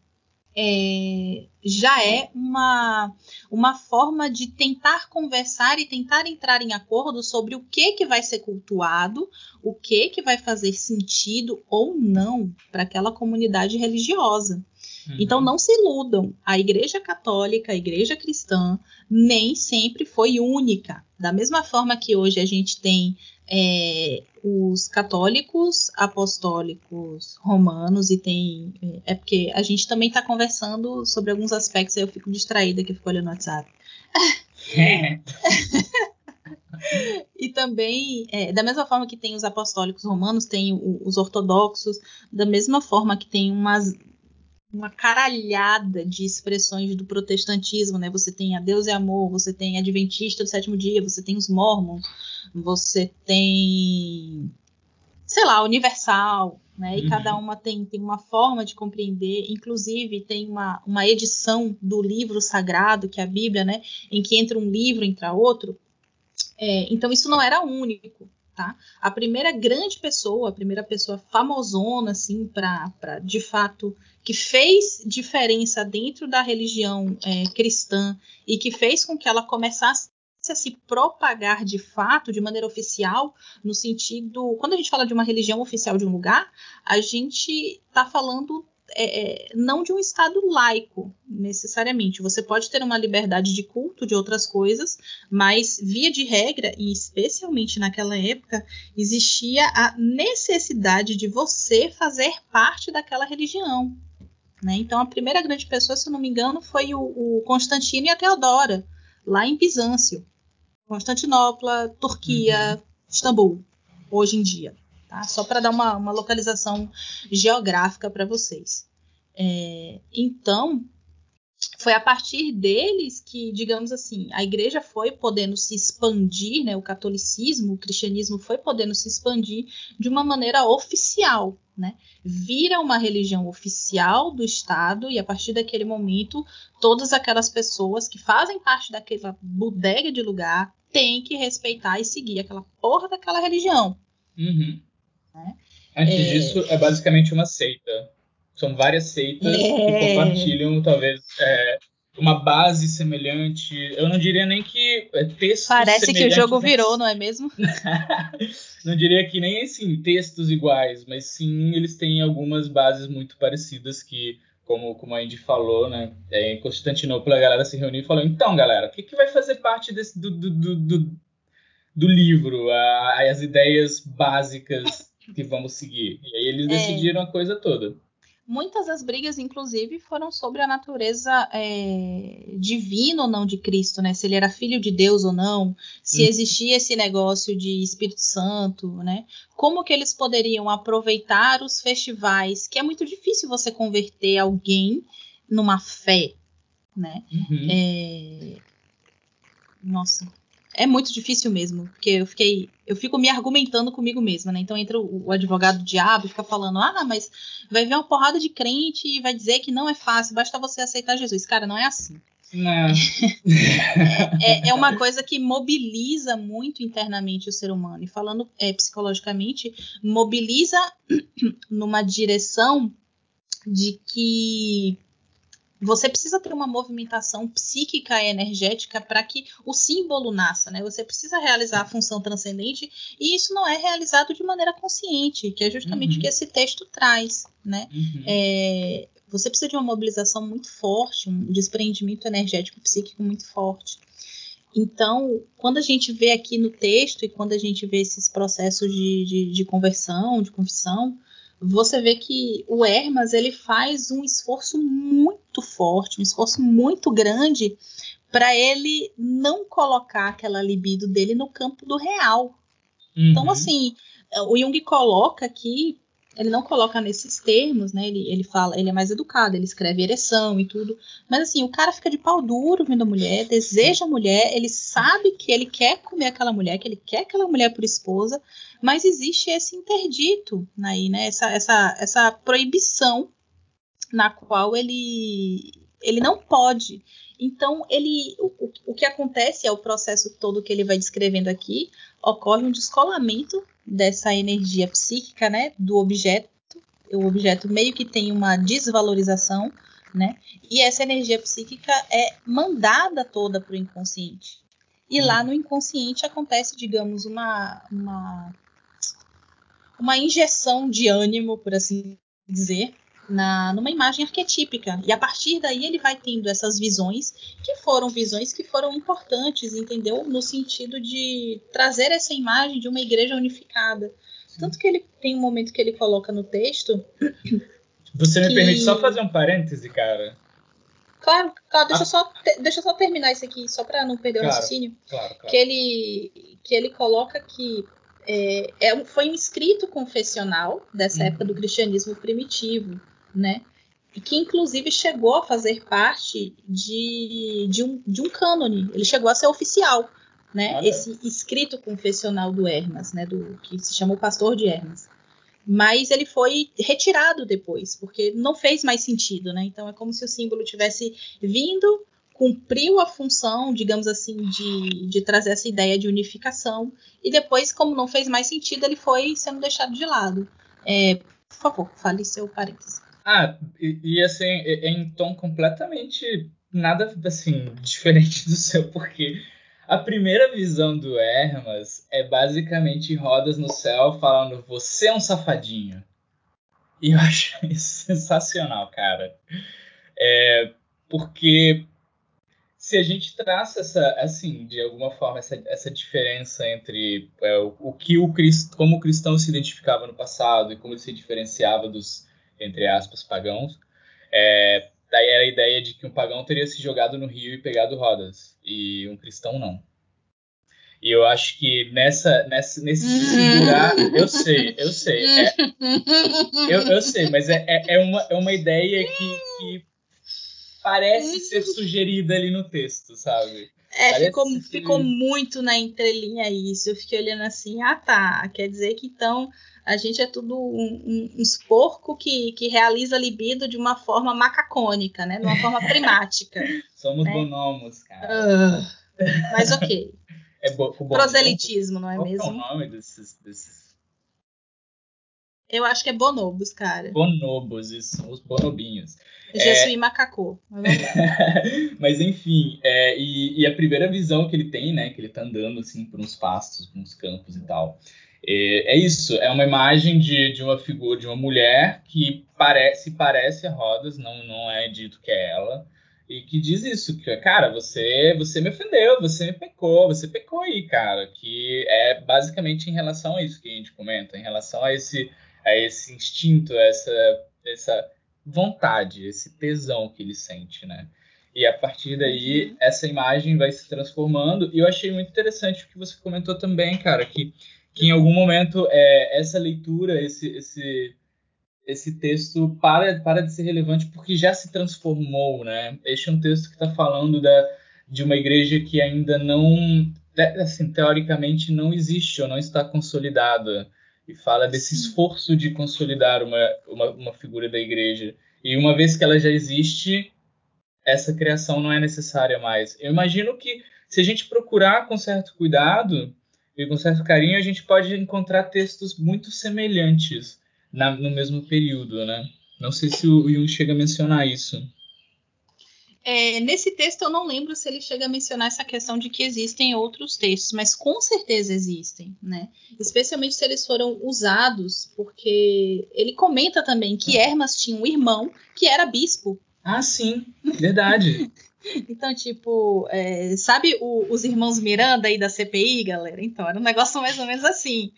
é, já é uma, uma forma de tentar conversar e tentar entrar em acordo sobre o que, que vai ser cultuado, o que, que vai fazer sentido ou não para aquela comunidade religiosa. Uhum. Então não se iludam, a Igreja Católica, a Igreja Cristã, nem sempre foi única. Da mesma forma que hoje a gente tem é, os católicos apostólicos romanos e tem. É porque a gente também está conversando sobre alguns aspectos, aí eu fico distraída que eu fico olhando no WhatsApp. e também, é, da mesma forma que tem os apostólicos romanos, tem os ortodoxos, da mesma forma que tem umas, uma caralhada de expressões do protestantismo, né? Você tem a Deus é amor, você tem Adventista do sétimo dia, você tem os Mormons, você tem, sei lá, Universal, né? E uhum. cada uma tem, tem uma forma de compreender, inclusive tem uma, uma edição do livro sagrado, que é a Bíblia, né? Em que entra um livro, entra outro. É, então isso não era único. Tá? A primeira grande pessoa, a primeira pessoa famosona, assim, para de fato que fez diferença dentro da religião é, cristã e que fez com que ela começasse a se propagar de fato, de maneira oficial, no sentido. Quando a gente fala de uma religião oficial de um lugar, a gente está falando é, é, não de um Estado laico, necessariamente. Você pode ter uma liberdade de culto de outras coisas, mas, via de regra, e especialmente naquela época, existia a necessidade de você fazer parte daquela religião. Né? Então, a primeira grande pessoa, se não me engano, foi o, o Constantino e a Teodora, lá em Bizâncio. Constantinopla, Turquia, uhum. Istambul, hoje em dia. Tá? Só para dar uma, uma, localização geográfica para vocês. É, então, foi a partir deles que, digamos assim, a igreja foi podendo se expandir, né, o catolicismo, o cristianismo foi podendo se expandir de uma maneira oficial, né? Vira uma religião oficial do Estado e a partir daquele momento, todas aquelas pessoas que fazem parte daquela bodega de lugar têm que respeitar e seguir aquela porra daquela religião. Uhum. Né? Antes é... disso, é basicamente uma seita. São várias seitas é... que compartilham, talvez, é, uma base semelhante. Eu não diria nem que é, textos Parece que o jogo virou, não é mesmo? não diria que nem assim, textos iguais, mas sim eles têm algumas bases muito parecidas que, como, como a Indy falou, né? É, em Constantinopla a galera se reuniu e falou: então, galera, o que, que vai fazer parte desse, do, do, do, do, do livro? A, as ideias básicas que vamos seguir. E aí eles é. decidiram a coisa toda. Muitas das brigas, inclusive, foram sobre a natureza é, divina ou não de Cristo, né? Se ele era filho de Deus ou não, se uhum. existia esse negócio de Espírito Santo, né? Como que eles poderiam aproveitar os festivais, que é muito difícil você converter alguém numa fé, né? Uhum. É... Nossa, é muito difícil mesmo, porque eu fiquei, eu fico me argumentando comigo mesma, né? Então entra o, o advogado do diabo e fica falando: "Ah, mas vai ver uma porrada de crente e vai dizer que não é fácil, basta você aceitar Jesus". Cara, não é assim. Não. é, é, uma coisa que mobiliza muito internamente o ser humano. E falando é, psicologicamente, mobiliza numa direção de que você precisa ter uma movimentação psíquica e energética para que o símbolo nasça, né? Você precisa realizar a função transcendente e isso não é realizado de maneira consciente, que é justamente uhum. o que esse texto traz, né? Uhum. É, você precisa de uma mobilização muito forte, um desprendimento energético psíquico muito forte. Então, quando a gente vê aqui no texto e quando a gente vê esses processos de, de, de conversão, de confissão, você vê que o Hermas ele faz um esforço muito forte, um esforço muito grande para ele não colocar aquela libido dele no campo do real. Então, uhum. Então, assim, o Jung coloca aqui ele não coloca nesses termos, né? Ele, ele fala, ele é mais educado, ele escreve ereção e tudo. Mas assim, o cara fica de pau duro vendo a mulher, deseja a mulher, ele sabe que ele quer comer aquela mulher, que ele quer aquela mulher por esposa, mas existe esse interdito aí, né? Essa, essa, essa proibição na qual ele ele não pode. Então, ele, o, o que acontece é o processo todo que ele vai descrevendo aqui, ocorre um descolamento dessa energia psíquica, né, do objeto. O objeto meio que tem uma desvalorização né? E essa energia psíquica é mandada toda para o inconsciente. E lá no inconsciente acontece, digamos, uma, uma, uma injeção de ânimo, por assim dizer, na, numa imagem arquetípica. E a partir daí ele vai tendo essas visões, que foram visões que foram importantes, entendeu? No sentido de trazer essa imagem de uma igreja unificada. Tanto que ele tem um momento que ele coloca no texto. Você me que... permite só fazer um parêntese, cara? Claro, claro deixa, ah. eu só, deixa eu só terminar isso aqui, só para não perder claro, o raciocínio. Claro, claro. Que, ele, que ele coloca que é, é, foi um escrito confessional dessa uhum. época do cristianismo primitivo, né? E que inclusive chegou a fazer parte de, de, um, de um cânone. Ele chegou a ser oficial, né? Olha. Esse escrito confessional do Hermas, né? Do que se chamou Pastor de Hermas mas ele foi retirado depois, porque não fez mais sentido, né? Então é como se o símbolo tivesse vindo, cumpriu a função, digamos assim, de, de trazer essa ideia de unificação, e depois, como não fez mais sentido, ele foi sendo deixado de lado. É, por favor, fale seu parênteses. Ah, e, e assim, em tom completamente nada assim diferente do seu, porque a primeira visão do Hermas é basicamente rodas no céu falando: Você é um safadinho. E eu acho isso sensacional, cara. É, porque se a gente traça essa, assim, de alguma forma, essa, essa diferença entre é, o, o, que o como o cristão se identificava no passado e como ele se diferenciava dos, entre aspas, pagãos, é, Daí era a ideia de que um pagão teria se jogado no rio e pegado rodas, e um cristão não. E eu acho que nessa, nessa nesse se segurar, eu sei, eu sei. É, eu, eu sei, mas é, é, é, uma, é uma ideia que, que parece ser sugerida ali no texto, sabe? É, ficou, ficou muito na entrelinha isso. Eu fiquei olhando assim, ah tá, quer dizer que então a gente é tudo um, um, uns porco que, que realiza libido de uma forma macacônica, né? De uma forma primática. Somos né? bonomos, cara. Uh, mas ok. É bo Proselitismo, não é Qual mesmo? Qual é o nome desses, desses... Eu acho que é bonobos, cara. Bonobos, isso, os bonobinhos. Jesuí é... macacô. Mas enfim, é, e, e, a primeira visão que ele tem, né, que ele tá andando assim por uns pastos, por uns campos e tal, é, é isso, é uma imagem de, de uma figura, de uma mulher que parece, parece a Rodas, não, não é dito que é ela, e que diz isso, que, cara, você, você me ofendeu, você me pecou, você pecou aí, cara, que é basicamente em relação a isso que a gente comenta, em relação a esse, a esse instinto, essa, essa vontade, esse tesão que ele sente, né? E a partir daí, uhum. essa imagem vai se transformando. E eu achei muito interessante o que você comentou também, cara, que que em algum momento é, essa leitura, esse, esse, esse texto para, para de ser relevante porque já se transformou, né? Este é um texto que está falando da, de uma igreja que ainda não, assim, teoricamente não existe ou não está consolidada e fala desse esforço de consolidar uma, uma, uma figura da igreja. E uma vez que ela já existe, essa criação não é necessária mais. Eu imagino que se a gente procurar com certo cuidado, e com certo carinho a gente pode encontrar textos muito semelhantes na, no mesmo período, né? Não sei se o Jung chega a mencionar isso. É, nesse texto eu não lembro se ele chega a mencionar essa questão de que existem outros textos, mas com certeza existem, né? Especialmente se eles foram usados, porque ele comenta também que Hermas tinha um irmão que era bispo. Ah, sim, verdade. Então, tipo, é, sabe o, os irmãos Miranda aí da CPI, galera? Então, era um negócio mais ou menos assim.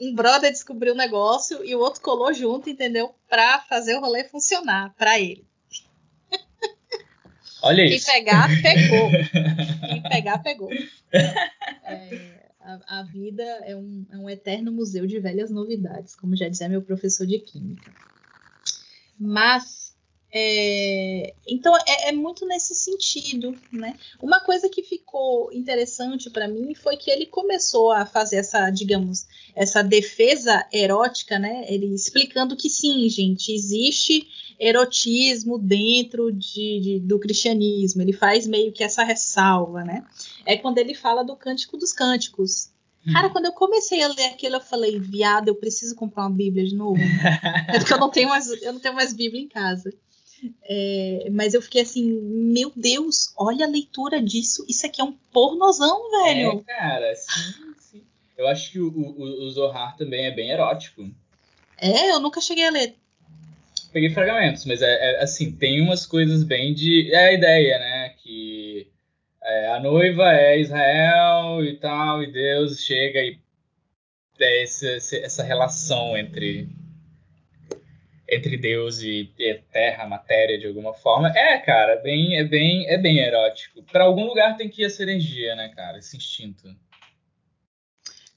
Um brother descobriu o negócio e o outro colou junto, entendeu? Pra fazer o rolê funcionar para ele. Olha Quem isso. Quem pegar, pegou. Quem pegar, pegou. É, a, a, vida é um, é um eterno museu de velhas novidades, como já dizia meu professor de Química. Mas é, então é, é, muito nesse sentido, né? Uma coisa que ficou interessante para mim foi que ele começou a fazer essa, digamos, essa defesa erótica, né? Ele explicando que sim, gente, existe erotismo dentro de, de, do cristianismo. Ele faz meio que essa ressalva, né? É quando ele fala do Cântico dos Cânticos, Cara, quando eu comecei a ler aquilo, eu falei, viado, eu preciso comprar uma Bíblia de novo. É porque eu não tenho mais, eu não tenho mais Bíblia em casa. É, mas eu fiquei assim, meu Deus, olha a leitura disso. Isso aqui é um pornozão, velho. É, cara, sim, sim. Eu acho que o, o, o Zohar também é bem erótico. É, eu nunca cheguei a ler. Peguei fragmentos, mas é, é assim, tem umas coisas bem de. É a ideia, né? Que é, a noiva é Israel e tal, e Deus chega e é essa, essa relação entre entre Deus e, terra, matéria de alguma forma. É, cara, bem, é bem, é bem erótico. Para algum lugar tem que ir essa energia, né, cara? Esse instinto.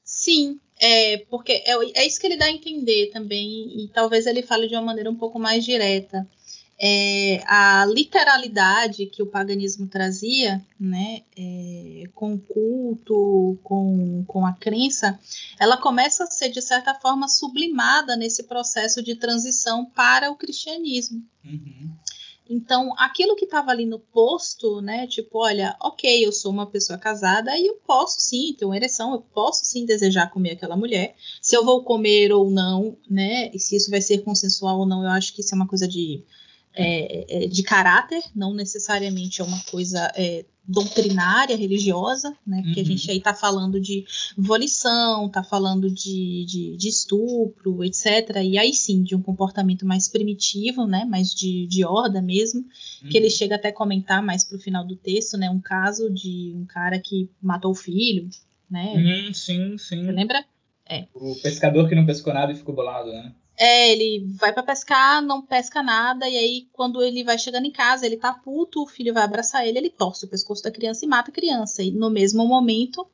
Sim, é porque é, é isso que ele dá a entender também e talvez ele fale de uma maneira um pouco mais direta é, a literalidade que o paganismo trazia, né, é, com o culto, com, com a crença, ela começa a ser, de certa forma, sublimada nesse processo de transição para o cristianismo. Uhum. Então, aquilo que estava ali no posto, né? Tipo, olha, ok, eu sou uma pessoa casada e eu posso sim ter uma ereção, eu posso sim desejar comer aquela mulher. Se eu vou comer ou não, né? E se isso vai ser consensual ou não, eu acho que isso é uma coisa de é, é, de caráter, não necessariamente é uma coisa é, doutrinária, religiosa, né? Porque uhum. a gente aí está falando de volição, está falando de, de, de, estupro, etc. E aí sim, de um comportamento mais primitivo, né? Mais de, de horda mesmo, uhum. que ele chega até a comentar mais para o final do texto, né? Um caso de um cara que matou o filho, né? Uhum, sim, sim. Você lembra? É. O pescador que não pescou nada e ficou bolado, né? É, ele vai para pescar, não pesca nada, e aí quando ele vai chegando em casa, ele tá puto, o filho vai abraçar ele, ele torce o pescoço da criança e mata a criança. E no mesmo momento,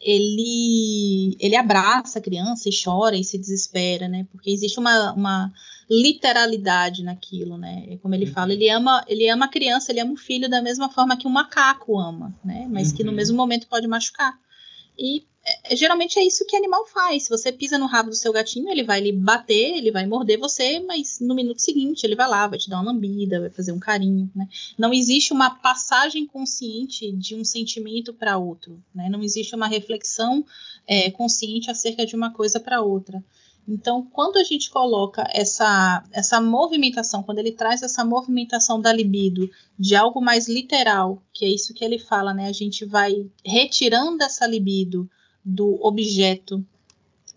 ele ele abraça a criança e chora e se desespera, né? Porque existe uma, uma literalidade naquilo, né? Como ele uhum. fala, ele ama ele ama a criança, ele ama o filho da mesma forma que um macaco ama, né? Mas uhum. que no uhum. mesmo momento pode machucar. E é, geralmente é isso que animal faz. Se você pisa no rabo do seu gatinho, ele vai lhe bater, ele vai morder você, mas no minuto seguinte ele vai lá, vai te dar uma lambida, vai fazer um carinho. Né? Não existe uma passagem consciente de um sentimento para outro. Né? Não existe uma reflexão é, consciente acerca de uma coisa para outra. Então, quando a gente coloca essa, essa movimentação, quando ele traz essa movimentação da libido de algo mais literal, que é isso que ele fala, né? A gente vai retirando essa libido do objeto.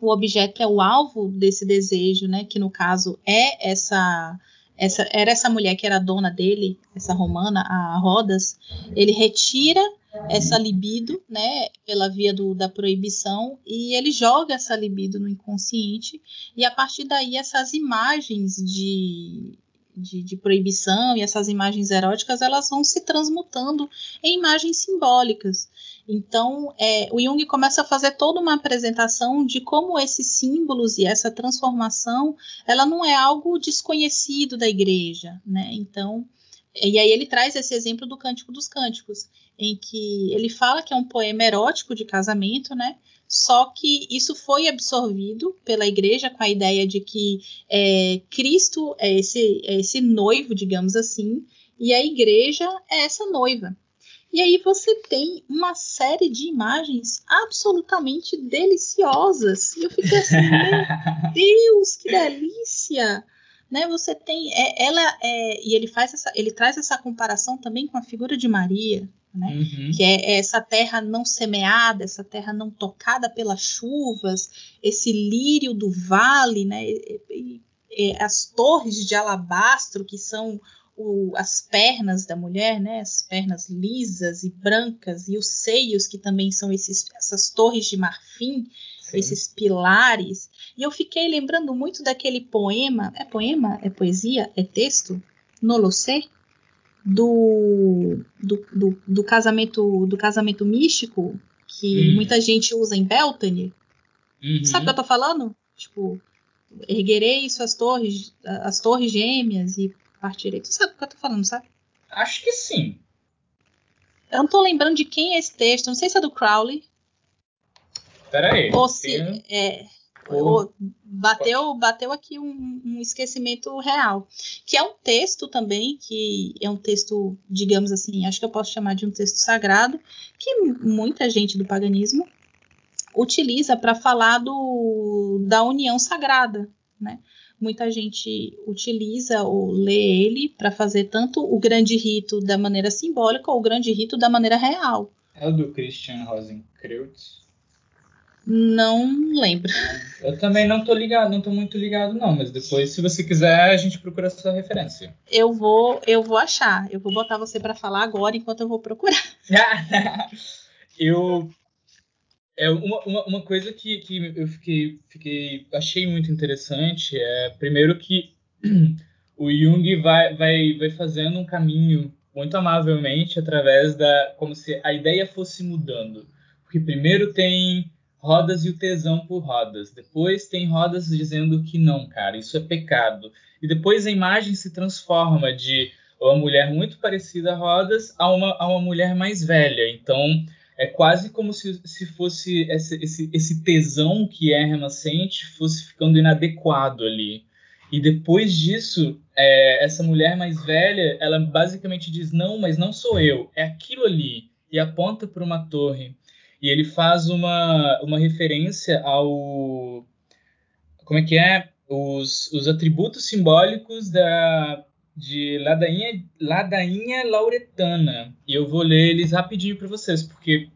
O objeto é o alvo desse desejo, né? Que no caso é essa, essa era essa mulher que era dona dele, essa romana, a Rodas. Ele retira essa libido, né, pela via do, da proibição, e ele joga essa libido no inconsciente, e a partir daí essas imagens de, de, de, proibição e essas imagens eróticas elas vão se transmutando em imagens simbólicas. Então, é, o Jung começa a fazer toda uma apresentação de como esses símbolos e essa transformação, ela não é algo desconhecido da igreja, né? Então, e aí ele traz esse exemplo do Cântico dos Cânticos, em que ele fala que é um poema erótico de casamento, né? Só que isso foi absorvido pela igreja com a ideia de que é, Cristo é esse, é esse noivo, digamos assim, e a igreja é essa noiva. E aí você tem uma série de imagens absolutamente deliciosas. E eu fiquei assim, meu Deus, que delícia! Né, você tem é, ela é, e ele faz essa, ele traz essa comparação também com a figura de Maria, né, uhum. que é, é essa terra não semeada, essa terra não tocada pelas chuvas, esse lírio do vale, né, e, e, e, as torres de alabastro que são o, as pernas da mulher, né, as pernas lisas e brancas, e os seios, que também são esses, essas torres de marfim, Sim. esses pilares. E eu fiquei lembrando muito daquele poema, é poema? É poesia? É texto? No lo sé? Do, do, do, do, casamento do casamento místico que hum. muita gente usa em Beltane. Uhum. Sabe o que eu tô falando? Tipo, erguerei suas torres, as torres gêmeas e partirei. Tu sabe o que eu tô falando, sabe? Acho que sim. Eu não tô lembrando de quem é esse texto. Não sei se é do Crowley. Peraí. Ou se. É, ou, bateu, bateu aqui um, um, esquecimento real. Que é um texto também, que é um texto, digamos assim, acho que eu posso chamar de um texto sagrado, que muita gente do paganismo utiliza para falar do, da união sagrada, né? muita gente utiliza ou lê ele para fazer tanto o grande rito da maneira simbólica ou o grande rito da maneira real. É o do Christian Rosenkreutz? Não lembro. Eu também não tô ligado, não tô muito ligado não, mas depois se você quiser a gente procura essa referência. Eu vou, eu vou achar. Eu vou botar você para falar agora enquanto eu vou procurar. eu é uma, uma, uma, coisa que, que eu fiquei, fiquei achei muito interessante é primeiro que o Jung vai, vai, vai fazendo um caminho muito amavelmente através da como se a ideia fosse mudando porque primeiro tem rodas e o tesão por rodas depois tem rodas dizendo que não cara isso é pecado e depois a imagem se transforma de uma mulher muito parecida a rodas a uma, a uma mulher mais velha então é quase como se, se fosse esse, esse, esse tesão que é renascente fosse ficando inadequado ali. E depois disso, é, essa mulher mais velha, ela basicamente diz: Não, mas não sou eu, é aquilo ali. E aponta para uma torre. E ele faz uma, uma referência ao. Como é que é? Os, os atributos simbólicos da, de ladainha, ladainha lauretana. E eu vou ler eles rapidinho para vocês, porque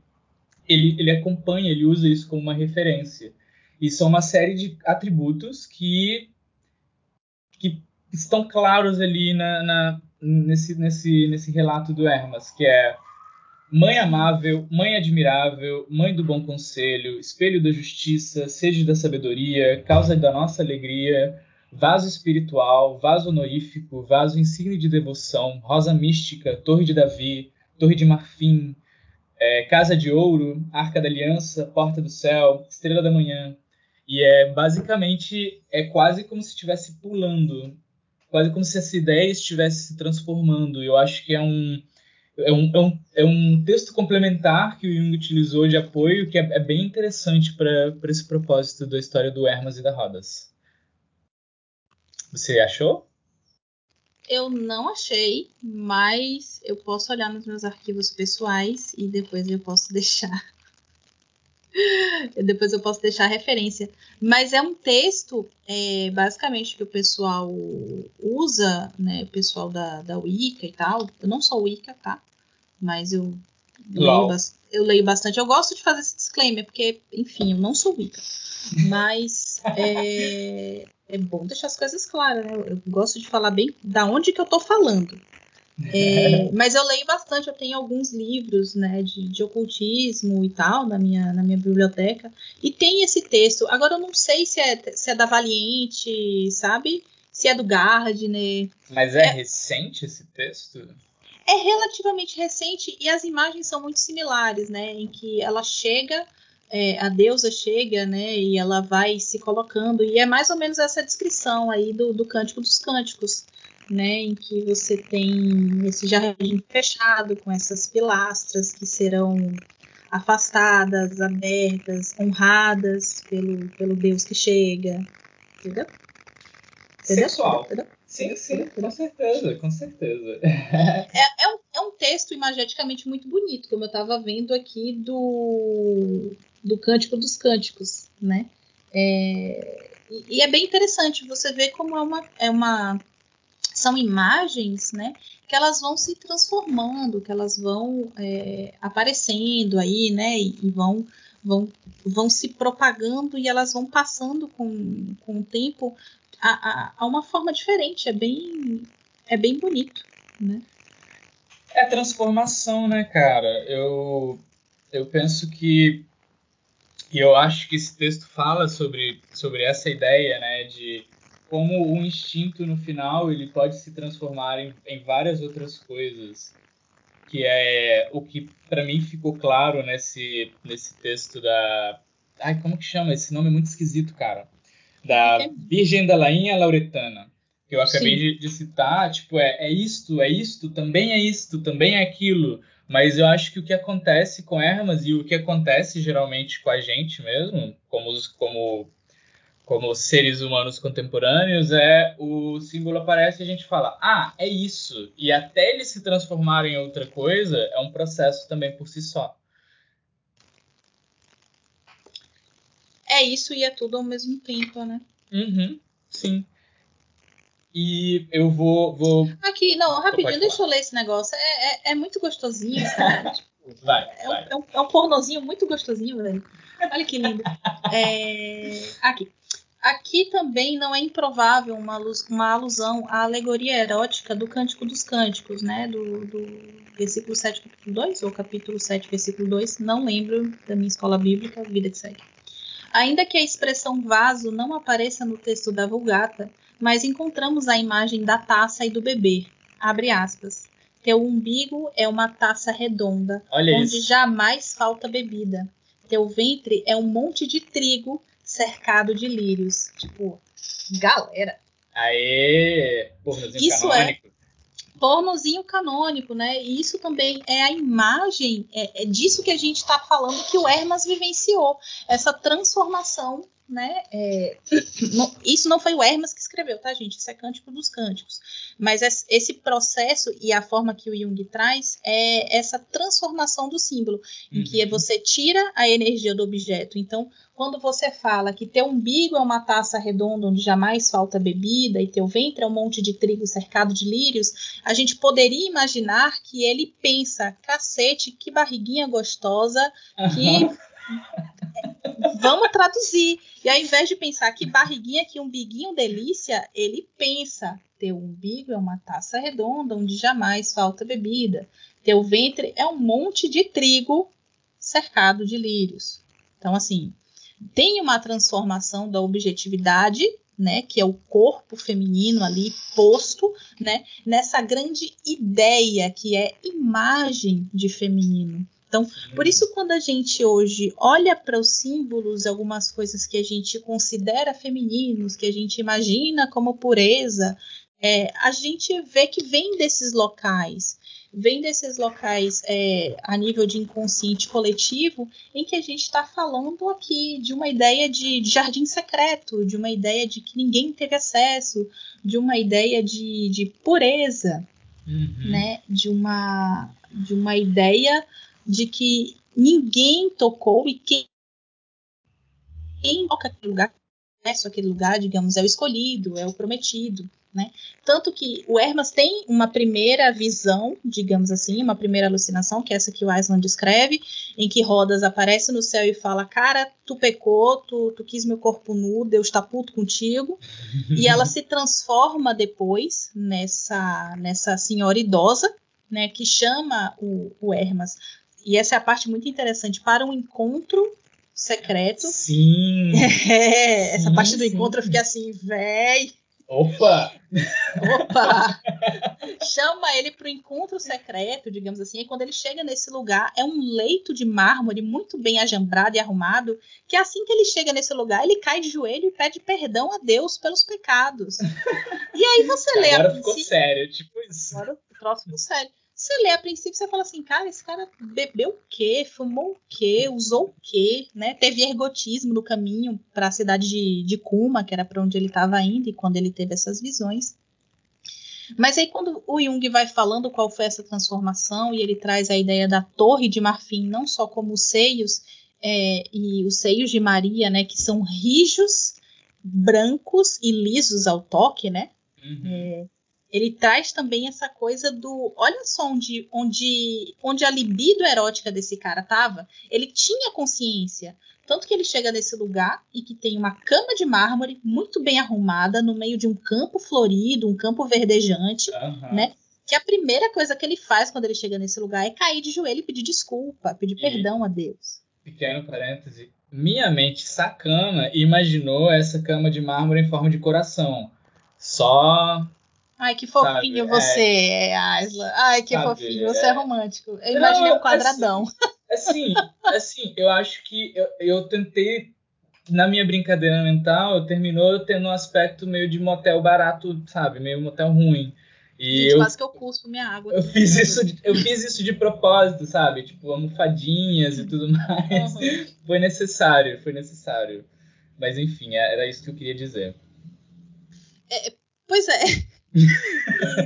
ele, ele acompanha, ele usa isso como uma referência. E são uma série de atributos que, que estão claros ali na, na, nesse, nesse, nesse relato do Hermas, que é mãe amável, mãe admirável, mãe do bom conselho, espelho da justiça, sede da sabedoria, causa da nossa alegria, vaso espiritual, vaso honorífico, vaso insigne de devoção, rosa mística, torre de Davi, torre de marfim, é, casa de ouro, arca da aliança, porta do céu, estrela da manhã. E é basicamente é quase como se estivesse pulando, quase como se essa ideia estivesse se transformando. Eu acho que é um é um, é um, é um texto complementar que o Jung utilizou de apoio que é, é bem interessante para esse propósito da história do Hermas e da Rodas. Você achou? Eu não achei, mas eu posso olhar nos meus arquivos pessoais e depois eu posso deixar. depois eu posso deixar a referência. Mas é um texto, é, basicamente, que o pessoal usa, né? O pessoal da, da Wicca e tal. Eu não sou Wicca, tá? Mas eu leio, eu leio bastante. Eu gosto de fazer esse disclaimer, porque, enfim, eu não sou Wicca. Mas é, é bom deixar as coisas claras, né? Eu gosto de falar bem da onde que eu tô falando. É, mas eu leio bastante, eu tenho alguns livros né, de, de, ocultismo e tal na minha, na minha biblioteca. E tem esse texto. Agora eu não sei se é, se é da Valiente, sabe? Se é do Gardner. Mas é, é recente esse texto? É relativamente recente e as imagens são muito similares, né? Em que ela chega é, a deusa chega, né, e ela vai se colocando, e é mais ou menos essa descrição aí do, do Cântico dos Cânticos, né, em que você tem esse jardim fechado com essas pilastras que serão afastadas, abertas, honradas pelo, pelo Deus que chega, entendeu? Sexual. Entendeu? Sim, sim, com certeza, com certeza. É, é, um, é um texto imageticamente muito bonito, como eu estava vendo aqui do do Cântico dos Cânticos, né? É, e, e, é bem interessante você ver como é uma, é uma são imagens, né? Que elas vão se transformando, que elas vão é, aparecendo aí, né? E, e, vão vão vão se propagando e elas vão passando com, com o tempo a, a, a uma forma diferente. É bem é bem bonito, né? É transformação, né, cara? Eu eu penso que e eu acho que esse texto fala sobre, sobre essa ideia, né, de como o instinto no final ele pode se transformar em, em várias outras coisas, que é o que para mim ficou claro nesse nesse texto da, ai como que chama esse nome? É muito esquisito, cara, da Virgem da Lainha Lauretana que eu acabei de, de, citar, tipo é, é isto, é isto, também é isto, também é aquilo. Mas eu acho que o que acontece com Hermas e o que acontece geralmente com a gente mesmo, como, como, como seres humanos contemporâneos, é o símbolo aparece e a gente fala, ah, é isso. E até ele se transformar em outra coisa, é um processo também por si só. É isso e é tudo ao mesmo tempo, né? Uhum, sim. E eu vou. vou... Aqui, não, rapidinho, deixa eu ler esse negócio. É, é, é muito gostosinho, tipo, Vai, é, vai. Um, é, um, é um pornozinho muito gostosinho, velho. Olha que lindo. É, aqui. Aqui também não é improvável uma, uma alusão à alegoria erótica do Cântico dos Cânticos, né? Do, do versículo 7, capítulo 2, ou capítulo 7, versículo 2. Não lembro da minha escola bíblica, vida que segue. Ainda que a expressão vaso não apareça no texto da Vulgata, mas encontramos a imagem da taça e do bebê. Abre aspas. Teu umbigo é uma taça redonda, Olha onde isso. jamais falta bebida. Teu ventre é um monte de trigo cercado de lírios. Tipo, galera, Aê! Pornozinho Isso é. canônico. pornozinho canônico, né? E isso também é a imagem, é, é disso que a gente está falando que o Hermas vivenciou. Essa transformação, né? É, não- isso não foi o Hermas que escreveu, tá, gente? Isso é Cântico dos Cânticos. Mas es- esse processo e a forma que o Jung traz é essa transformação do símbolo, em que Uhum. você tira a energia do objeto. Então, quando você fala que teu umbigo é uma taça redonda onde jamais falta bebida e teu ventre é um monte de trigo cercado de lírios, a gente poderia imaginar que ele pensa, cacete, que barriguinha gostosa, que vamos traduzir. E ao invés de pensar que barriguinha, que umbiguinho delícia, ele pensa, teu umbigo é uma taça redonda onde jamais falta bebida. Teu ventre é um monte de trigo cercado de lírios. Então, assim, tem uma transformação da objetividade, né, que é o corpo feminino ali posto, né, nessa grande ideia que é imagem de feminino. Então, por isso, quando a gente hoje olha para os símbolos, algumas coisas que a gente considera femininos, que a gente imagina como pureza, é, a gente vê que vem desses locais, vem desses locais é, a nível de inconsciente coletivo, em que a gente está falando aqui de uma ideia de, de jardim secreto, de uma ideia de que ninguém teve acesso, de uma ideia de, de pureza, Uhum. né? De uma, de uma ideia de que ninguém tocou e quem, quem toca aquele lugar, acesso àquele lugar, digamos, é o escolhido, é o prometido, né? Tanto que o Hermas tem uma primeira visão, digamos assim, uma primeira alucinação, que é essa que o Aislan descreve, em que Rodas aparece no céu e fala, cara, tu pecou, tu, tu quis meu corpo nu, Deus tá puto contigo, e ela se transforma depois nessa, nessa senhora idosa, né, que chama o, o Hermas. E essa é a parte muito interessante para um encontro secreto. Sim! É, essa Sim, parte do sim. encontro eu fiquei assim, véi, Opa! opa! Chama ele para o encontro secreto, digamos assim. E quando ele chega nesse lugar, é um leito de mármore muito bem ajambrado e arrumado. Que assim que ele chega nesse lugar, ele cai de joelho e pede perdão a Deus pelos pecados. E aí você lê a Agora ficou sério, tipo isso. Agora o troço ficou sério. Você lê a princípio, você fala assim, cara, esse cara bebeu o quê? Fumou o quê? Usou o quê? Né? Teve ergotismo no caminho para a cidade de, de Kuma, que era para onde ele estava indo, e quando ele teve essas visões. Mas aí, quando o Jung vai falando qual foi essa transformação, e ele traz a ideia da torre de marfim, não só como os seios, é, e os seios de Maria, né, que são rijos, brancos e lisos ao toque, né? Uhum. Ele traz também essa coisa do. Olha só onde, onde, onde a libido erótica desse cara tava. Ele tinha consciência. Tanto que ele chega nesse lugar e que tem uma cama de mármore muito bem arrumada no meio de um campo florido, um campo verdejante, Aham. né? Que a primeira coisa que ele faz quando ele chega nesse lugar é cair de joelho e pedir desculpa, pedir E- perdão a Deus. Pequeno parêntese. Minha mente sacana imaginou essa cama de mármore em forma de coração. Só. Ai, que Sabe, fofinho é. você é, Asla. Ai, que Sabe, fofinho. Você é, é. romântico. Eu imaginei Não, um quadradão. Assim, assim, eu acho que eu, eu tentei. Na minha brincadeira mental, terminou tendo um aspecto meio de motel barato, sabe? Meio motel ruim. E Gente, eu, quase que eu cuspo minha água. eu fiz isso, de- eu fiz isso de propósito, sabe? Tipo, almofadinhas e tudo mais. Uhum. Foi necessário, foi necessário. Mas enfim, era isso que eu queria dizer. Pois é.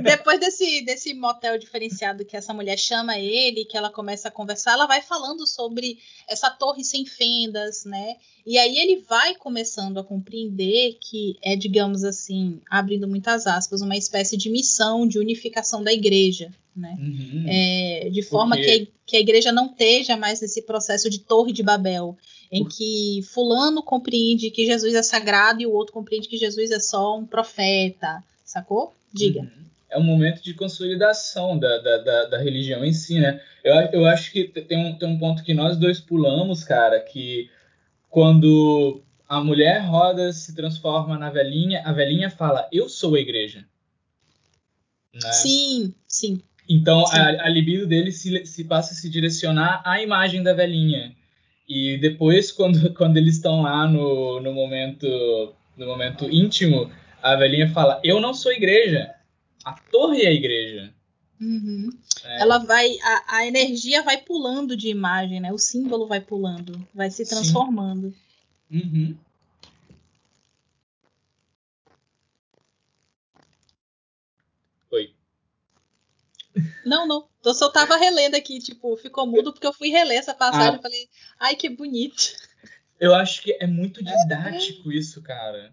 Depois desse, desse motel diferenciado que essa mulher chama ele, que ela começa a conversar, ela vai falando sobre essa torre sem fendas, né? E aí ele vai começando a compreender que é, digamos assim, abrindo muitas aspas, uma espécie de missão de unificação da igreja, né? Uhum. É, de forma que, a, que a igreja não esteja mais nesse processo de torre de Babel, em que fulano compreende que Jesus é sagrado e o outro compreende que Jesus é só um profeta, sacou? Diga. Uhum. É um momento de consolidação da, da, da, da, religião em si, né? Eu, eu acho que tem um, tem um ponto que nós dois pulamos, cara, que quando a mulher roda se transforma na velhinha, a velhinha fala, eu sou a igreja. Né? Sim, sim. Então sim. A, a libido dele se, se passa a se direcionar à imagem da velhinha. E depois, quando, quando eles estão lá no, no momento no momento íntimo, a velhinha fala: Eu não sou igreja. A torre é a igreja. Uhum. É. Ela vai, a, a, energia vai pulando de imagem, né? O símbolo vai pulando, vai se transformando. Uhum. Oi. Não, não. Eu só tava relendo aqui, tipo, ficou mudo porque eu fui reler essa passagem ah. e falei, ai, que bonito. Eu acho que é muito didático isso, cara.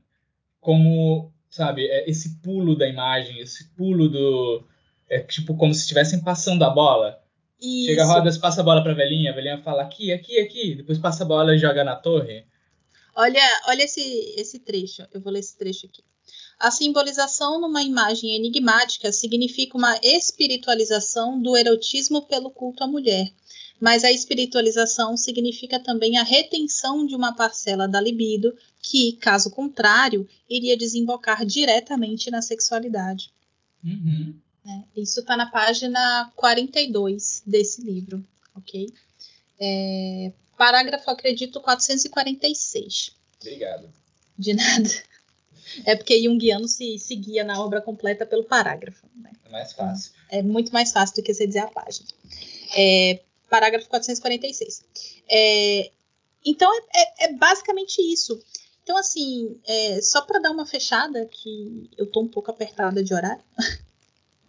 Como sabe? É esse pulo da imagem, esse pulo do. É tipo como se estivessem passando a bola. Isso. Chega a roda, passa a bola pra velhinha, a velhinha fala aqui, aqui, aqui, depois passa a bola e joga na torre. Olha, olha esse, esse trecho, eu vou ler esse trecho aqui. A simbolização numa imagem enigmática significa uma espiritualização do erotismo pelo culto à mulher, mas a espiritualização significa também a retenção de uma parcela da libido que, caso contrário, iria desembocar diretamente na sexualidade. Uhum. É, isso está na página 42 desse livro, ok? É, parágrafo, acredito, 446. Obrigado. De nada. É porque Jungiano se seguia na obra completa pelo parágrafo. Né? É mais fácil. É muito mais fácil do que você dizer a página. É, parágrafo 446. É, então, é, é, é, basicamente isso. Então, assim, é, só para dar uma fechada, que eu tô um pouco apertada de horário,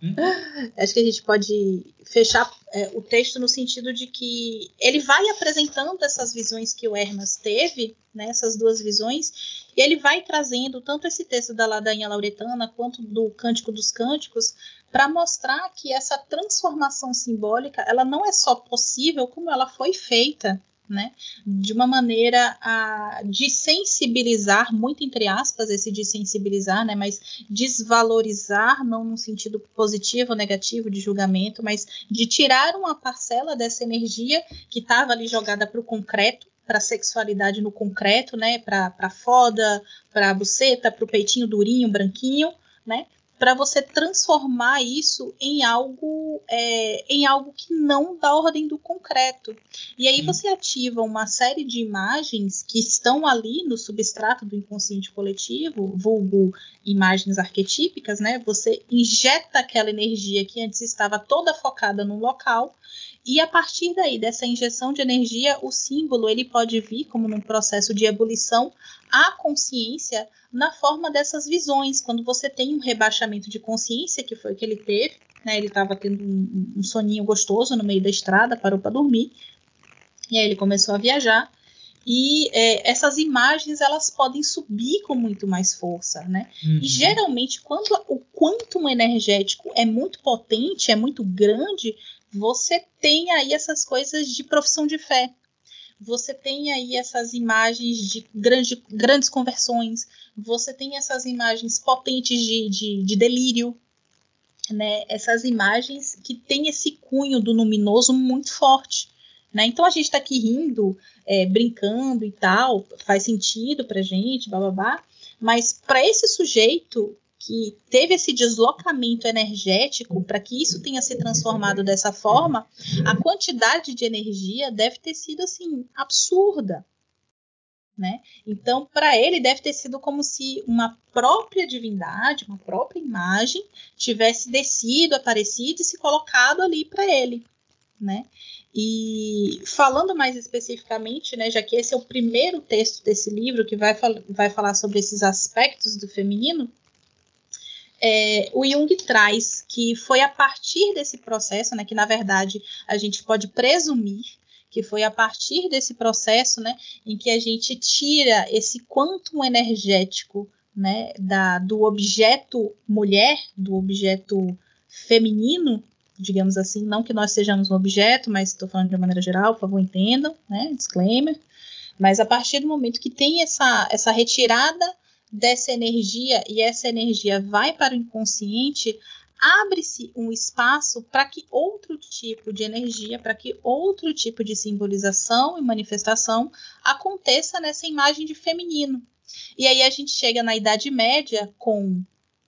hum? acho que a gente pode fechar é, o texto no sentido de que ele vai apresentando essas visões que o Hermas teve, né, essas duas visões, e ele vai trazendo tanto esse texto da ladainha lauretana quanto do Cântico dos Cânticos para mostrar que essa transformação simbólica ela não é só possível, como ela foi feita né? De uma maneira a, de sensibilizar, muito entre aspas, esse de sensibilizar, né? Mas desvalorizar, não no sentido positivo ou negativo de julgamento, mas de tirar uma parcela dessa energia que estava ali jogada para o concreto, para sexualidade no concreto, né? Para a foda, para buceta, para o peitinho durinho, branquinho, né? para você transformar isso em algo é, em algo que não dá ordem do concreto. E aí você ativa uma série de imagens que estão ali no substrato do inconsciente coletivo, vulgo imagens arquetípicas, né? Você injeta aquela energia que antes estava toda focada num local e a partir daí, dessa injeção de energia, o símbolo ele pode vir como num processo de ebulição à consciência na forma dessas visões. Quando você tem um rebaixamento de consciência, que foi o que ele teve, né, ele estava tendo um, um soninho gostoso no meio da estrada, parou para dormir, e aí ele começou a viajar. E é, essas imagens elas podem subir com muito mais força, né? Uhum. E geralmente, quando o quantum energético é muito potente, é muito grande, você tem aí essas coisas de profissão de fé. Você tem aí essas imagens de grande, grandes conversões, você tem essas imagens potentes de, de, de delírio, né? essas imagens que têm esse cunho do luminoso muito forte. Né? Então a gente está aqui rindo, é, brincando e tal, faz sentido para gente, babá. mas para esse sujeito que teve esse deslocamento energético para que isso tenha se transformado dessa forma, a quantidade de energia deve ter sido assim absurda. Né? Então, para ele, deve ter sido como se uma própria divindade, uma própria imagem, tivesse descido, aparecido e se colocado ali para ele. Né? E falando mais especificamente, né, já que esse é o primeiro texto desse livro que vai, fal vai falar sobre esses aspectos do feminino, é, o Jung traz que foi a partir desse processo, né, que na verdade a gente pode presumir que foi a partir desse processo, né, em que a gente tira esse quantum energético, né, da, do objeto mulher, do objeto feminino, digamos assim, não que nós sejamos um objeto, mas estou falando de uma maneira geral, por favor, entendam, né, disclaimer. Mas a partir do momento que tem essa, essa retirada dessa energia e essa energia vai para o inconsciente, abre-se um espaço para que outro tipo de energia, para que outro tipo de simbolização e manifestação aconteça nessa imagem de feminino. E aí a gente chega na Idade Média com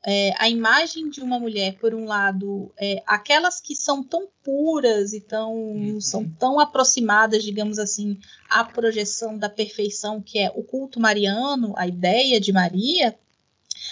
é, a imagem de uma mulher, por um lado, é, aquelas que são tão puras e tão, uhum. são tão aproximadas, digamos assim, à projeção da perfeição que é o culto mariano, a ideia de Maria,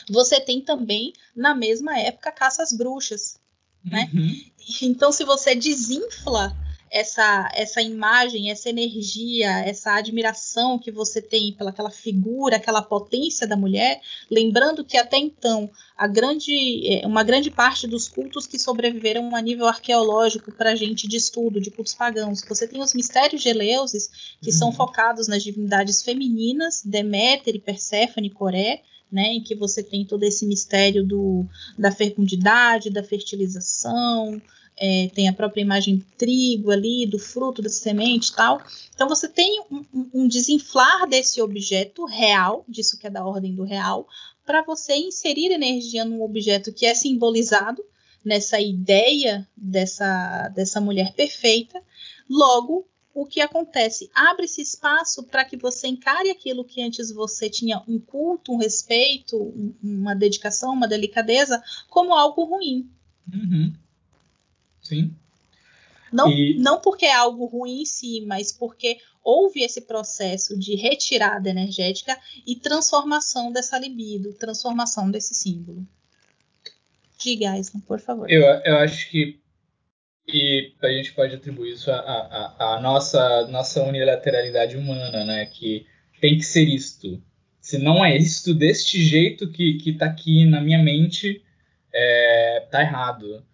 você tem também, na mesma época, caça às bruxas. Né? Uhum. Então, se você desinfla essa, essa imagem, essa energia, essa admiração que você tem pelaquela figura, aquela potência da mulher, lembrando que até então a grande, é, uma grande parte dos cultos que sobreviveram a nível arqueológico para a gente de estudo, de cultos pagãos, você tem os mistérios de Eleusis, que uhum. são focados nas divindades femininas, Deméter e Perséfone, Coré, né, em que você tem todo esse mistério do, da fecundidade, da fertilização, é, tem a própria imagem do trigo ali, do fruto, da semente e tal. Então você tem um, um, desinflar desse objeto real, disso que é da ordem do real, para você inserir energia num objeto que é simbolizado nessa ideia dessa, dessa mulher perfeita. Logo, o que acontece? Abre-se espaço para que você encare aquilo que antes você tinha um culto, um respeito, um, uma dedicação, uma delicadeza, como algo ruim. Uhum. Sim. Não, e... não porque é algo ruim em si, mas porque houve esse processo de retirada energética e transformação dessa libido, transformação desse símbolo. Diga, Aislan, por favor. Eu, eu acho que e a gente pode atribuir isso à, nossa, nossa unilateralidade humana, né? Que tem que ser isto. Se não é isto deste jeito que, que tá aqui na minha mente, é, tá errado.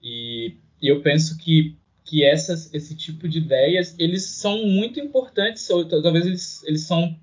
E, e eu penso que, que essas, esse tipo de ideias, eles são muito importantes, ou talvez eles, eles são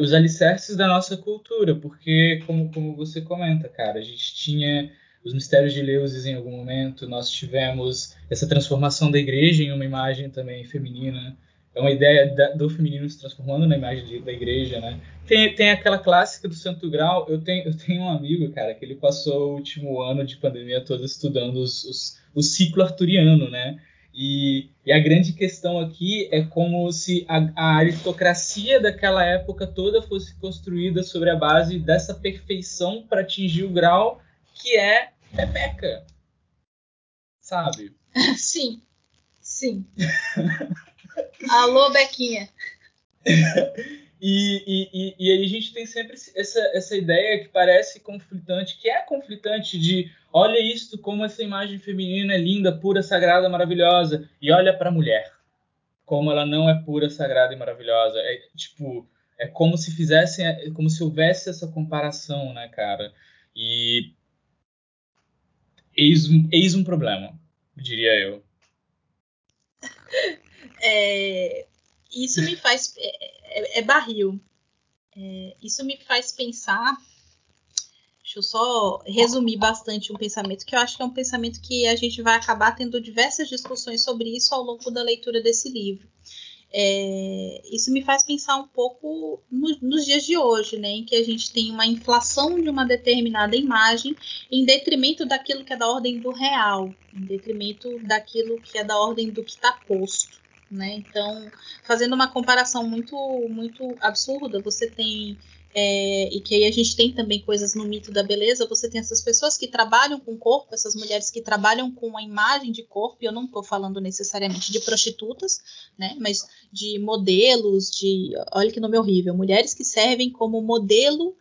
os alicerces da nossa cultura, porque, como, como você comenta, cara, a gente tinha os mistérios de Leusis em algum momento, nós tivemos essa transformação da igreja em uma imagem também feminina. É uma ideia da, do feminino se transformando na imagem de, da igreja, né? Tem, tem aquela clássica do Santo Grau. Eu tenho, eu tenho um amigo, cara, que ele passou o último ano de pandemia todo estudando os, os, o ciclo arturiano, né? E, e, a grande questão aqui é como se a, a, aristocracia daquela época toda fosse construída sobre a base dessa perfeição para atingir o grau que é Pepeca. Sabe? Sim. Sim. Alô, Bequinha. E, e, e, aí a gente tem sempre essa, essa ideia que parece conflitante, que é conflitante de olha isto como essa imagem feminina é linda, pura, sagrada, maravilhosa, e olha para a mulher, como ela não é pura, sagrada e maravilhosa. É tipo, é como se fizessem, é como se houvesse essa comparação, né, cara? E eis, eis um problema, diria eu. É, isso me faz. É, é, é barril. É, isso me faz pensar. Deixa eu só resumir bastante um pensamento, que eu acho que é um pensamento que a gente vai acabar tendo diversas discussões sobre isso ao longo da leitura desse livro. É, isso me faz pensar um pouco no, nos dias de hoje, né, em que a gente tem uma inflação de uma determinada imagem em detrimento daquilo que é da ordem do real, em detrimento daquilo que é da ordem do que está posto. Né? Então, fazendo uma comparação muito, muito absurda, você tem é, e que aí a gente tem também coisas no mito da beleza, você tem essas pessoas que trabalham com corpo, essas mulheres que trabalham com a imagem de corpo, e eu não estou falando necessariamente de prostitutas, né, mas de modelos, de, olha que nome horrível, mulheres que servem como modelo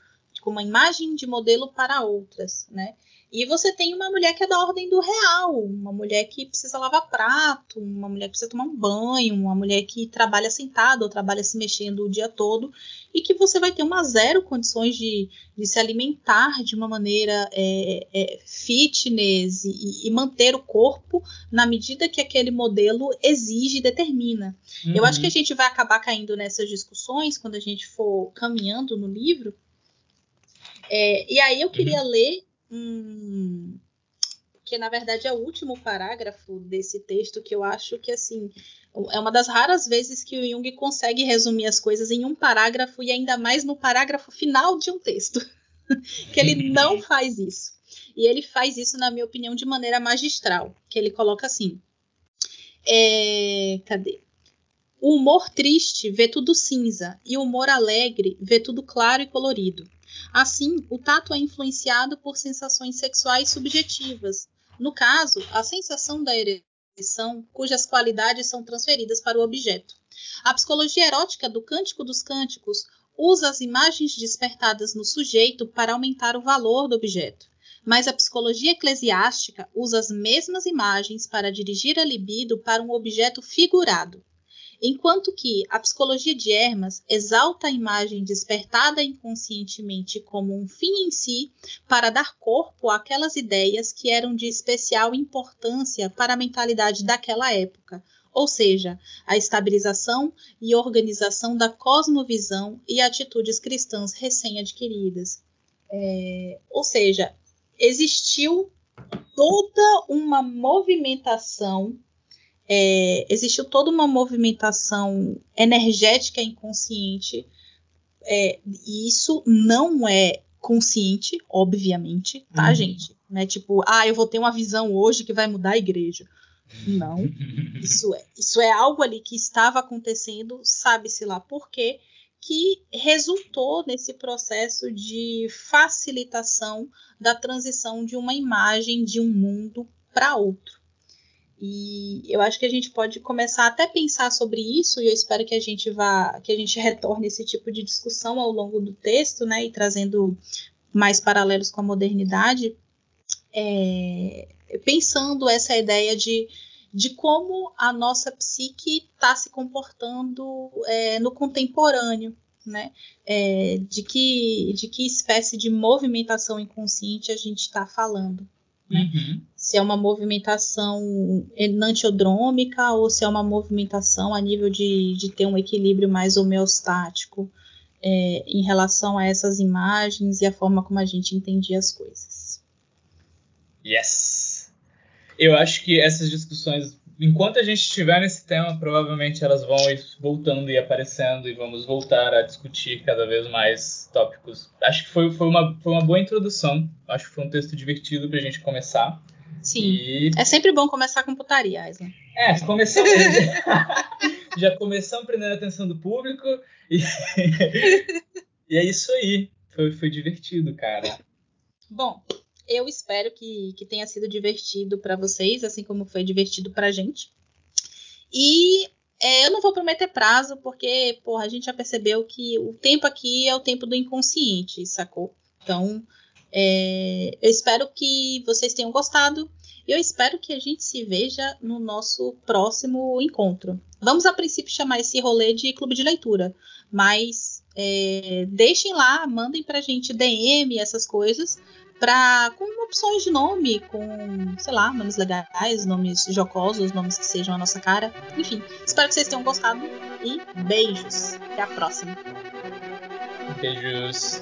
arquétipo, uma imagem de modelo para outras, né? E você tem uma mulher que é da ordem do real, uma mulher que precisa lavar prato, uma mulher que precisa tomar um banho, uma mulher que trabalha sentada ou trabalha se mexendo o dia todo, e que você vai ter uma zero condições de, de se alimentar de uma maneira é, é, fitness e, e, manter o corpo na medida que aquele modelo exige e determina. Uhum. Eu acho que a gente vai acabar caindo nessas discussões quando a gente for caminhando no livro. É, e aí eu queria uhum. ler um que na verdade é o último parágrafo desse texto que eu acho que assim é uma das raras vezes que o Jung consegue resumir as coisas em um parágrafo e ainda mais no parágrafo final de um texto, que ele não faz isso. E ele faz isso, na minha opinião, de maneira magistral, que ele coloca assim: é, cadê? O humor triste vê tudo cinza e o humor alegre vê tudo claro e colorido. Assim, o tato é influenciado por sensações sexuais subjetivas. No caso, a sensação da ereção, cujas qualidades são transferidas para o objeto. A psicologia erótica do Cântico dos Cânticos usa as imagens despertadas no sujeito para aumentar o valor do objeto. Mas a psicologia eclesiástica usa as mesmas imagens para dirigir a libido para um objeto figurado. Enquanto que a psicologia de Hermas exalta a imagem despertada inconscientemente como um fim em si para dar corpo àquelas ideias que eram de especial importância para a mentalidade daquela época, ou seja, a estabilização e organização da cosmovisão e atitudes cristãs recém-adquiridas. É, ou seja, existiu toda uma movimentação é, existiu toda uma movimentação energética inconsciente, é, e isso não é consciente, obviamente, tá, uhum. gente? Não é tipo, ah, eu vou ter uma visão hoje que vai mudar a igreja. Não. Isso é, isso é algo ali que estava acontecendo, sabe-se lá por quê, que resultou nesse processo de facilitação da transição de uma imagem de um mundo para outro. E eu acho que a gente pode começar até a pensar sobre isso, e eu espero que a gente vá, que a gente retorne esse tipo de discussão ao longo do texto, né, e trazendo mais paralelos com a modernidade, é, pensando essa ideia de, de como a nossa psique está se comportando é, no contemporâneo, né? É, de, que, de que espécie de movimentação inconsciente a gente está falando. Né? Uhum. Se é uma movimentação enantiodrômica ou se é uma movimentação a nível de, de ter um equilíbrio mais homeostático é, em relação a essas imagens e a forma como a gente entendia as coisas. Yes! Eu acho que essas discussões enquanto a gente estiver nesse tema, provavelmente elas vão ir voltando e aparecendo e vamos voltar a discutir cada vez mais tópicos. Acho que foi, foi, uma, foi uma boa introdução. Acho que foi um texto divertido para a gente começar. Sim. E... É sempre bom começar com putaria, Aislan. É, começamos. já começamos prendendo a atenção do público e, e é isso aí. Foi, foi divertido, cara. Bom, eu espero que, que tenha sido divertido para vocês, assim como foi divertido para a gente. E é, eu não vou prometer prazo, porque, porra, a gente já percebeu que o tempo aqui é o tempo do inconsciente, sacou? Então, é, eu espero que vocês tenham gostado. E eu espero que a gente se veja no nosso próximo encontro. Vamos, a princípio, chamar esse rolê de clube de leitura. Mas é, deixem lá, mandem pra gente DM, essas coisas, pra, com opções de nome, com, sei lá, nomes legais, nomes jocosos, nomes que sejam a nossa cara. Enfim, espero que vocês tenham gostado e beijos. Até a próxima. Beijos.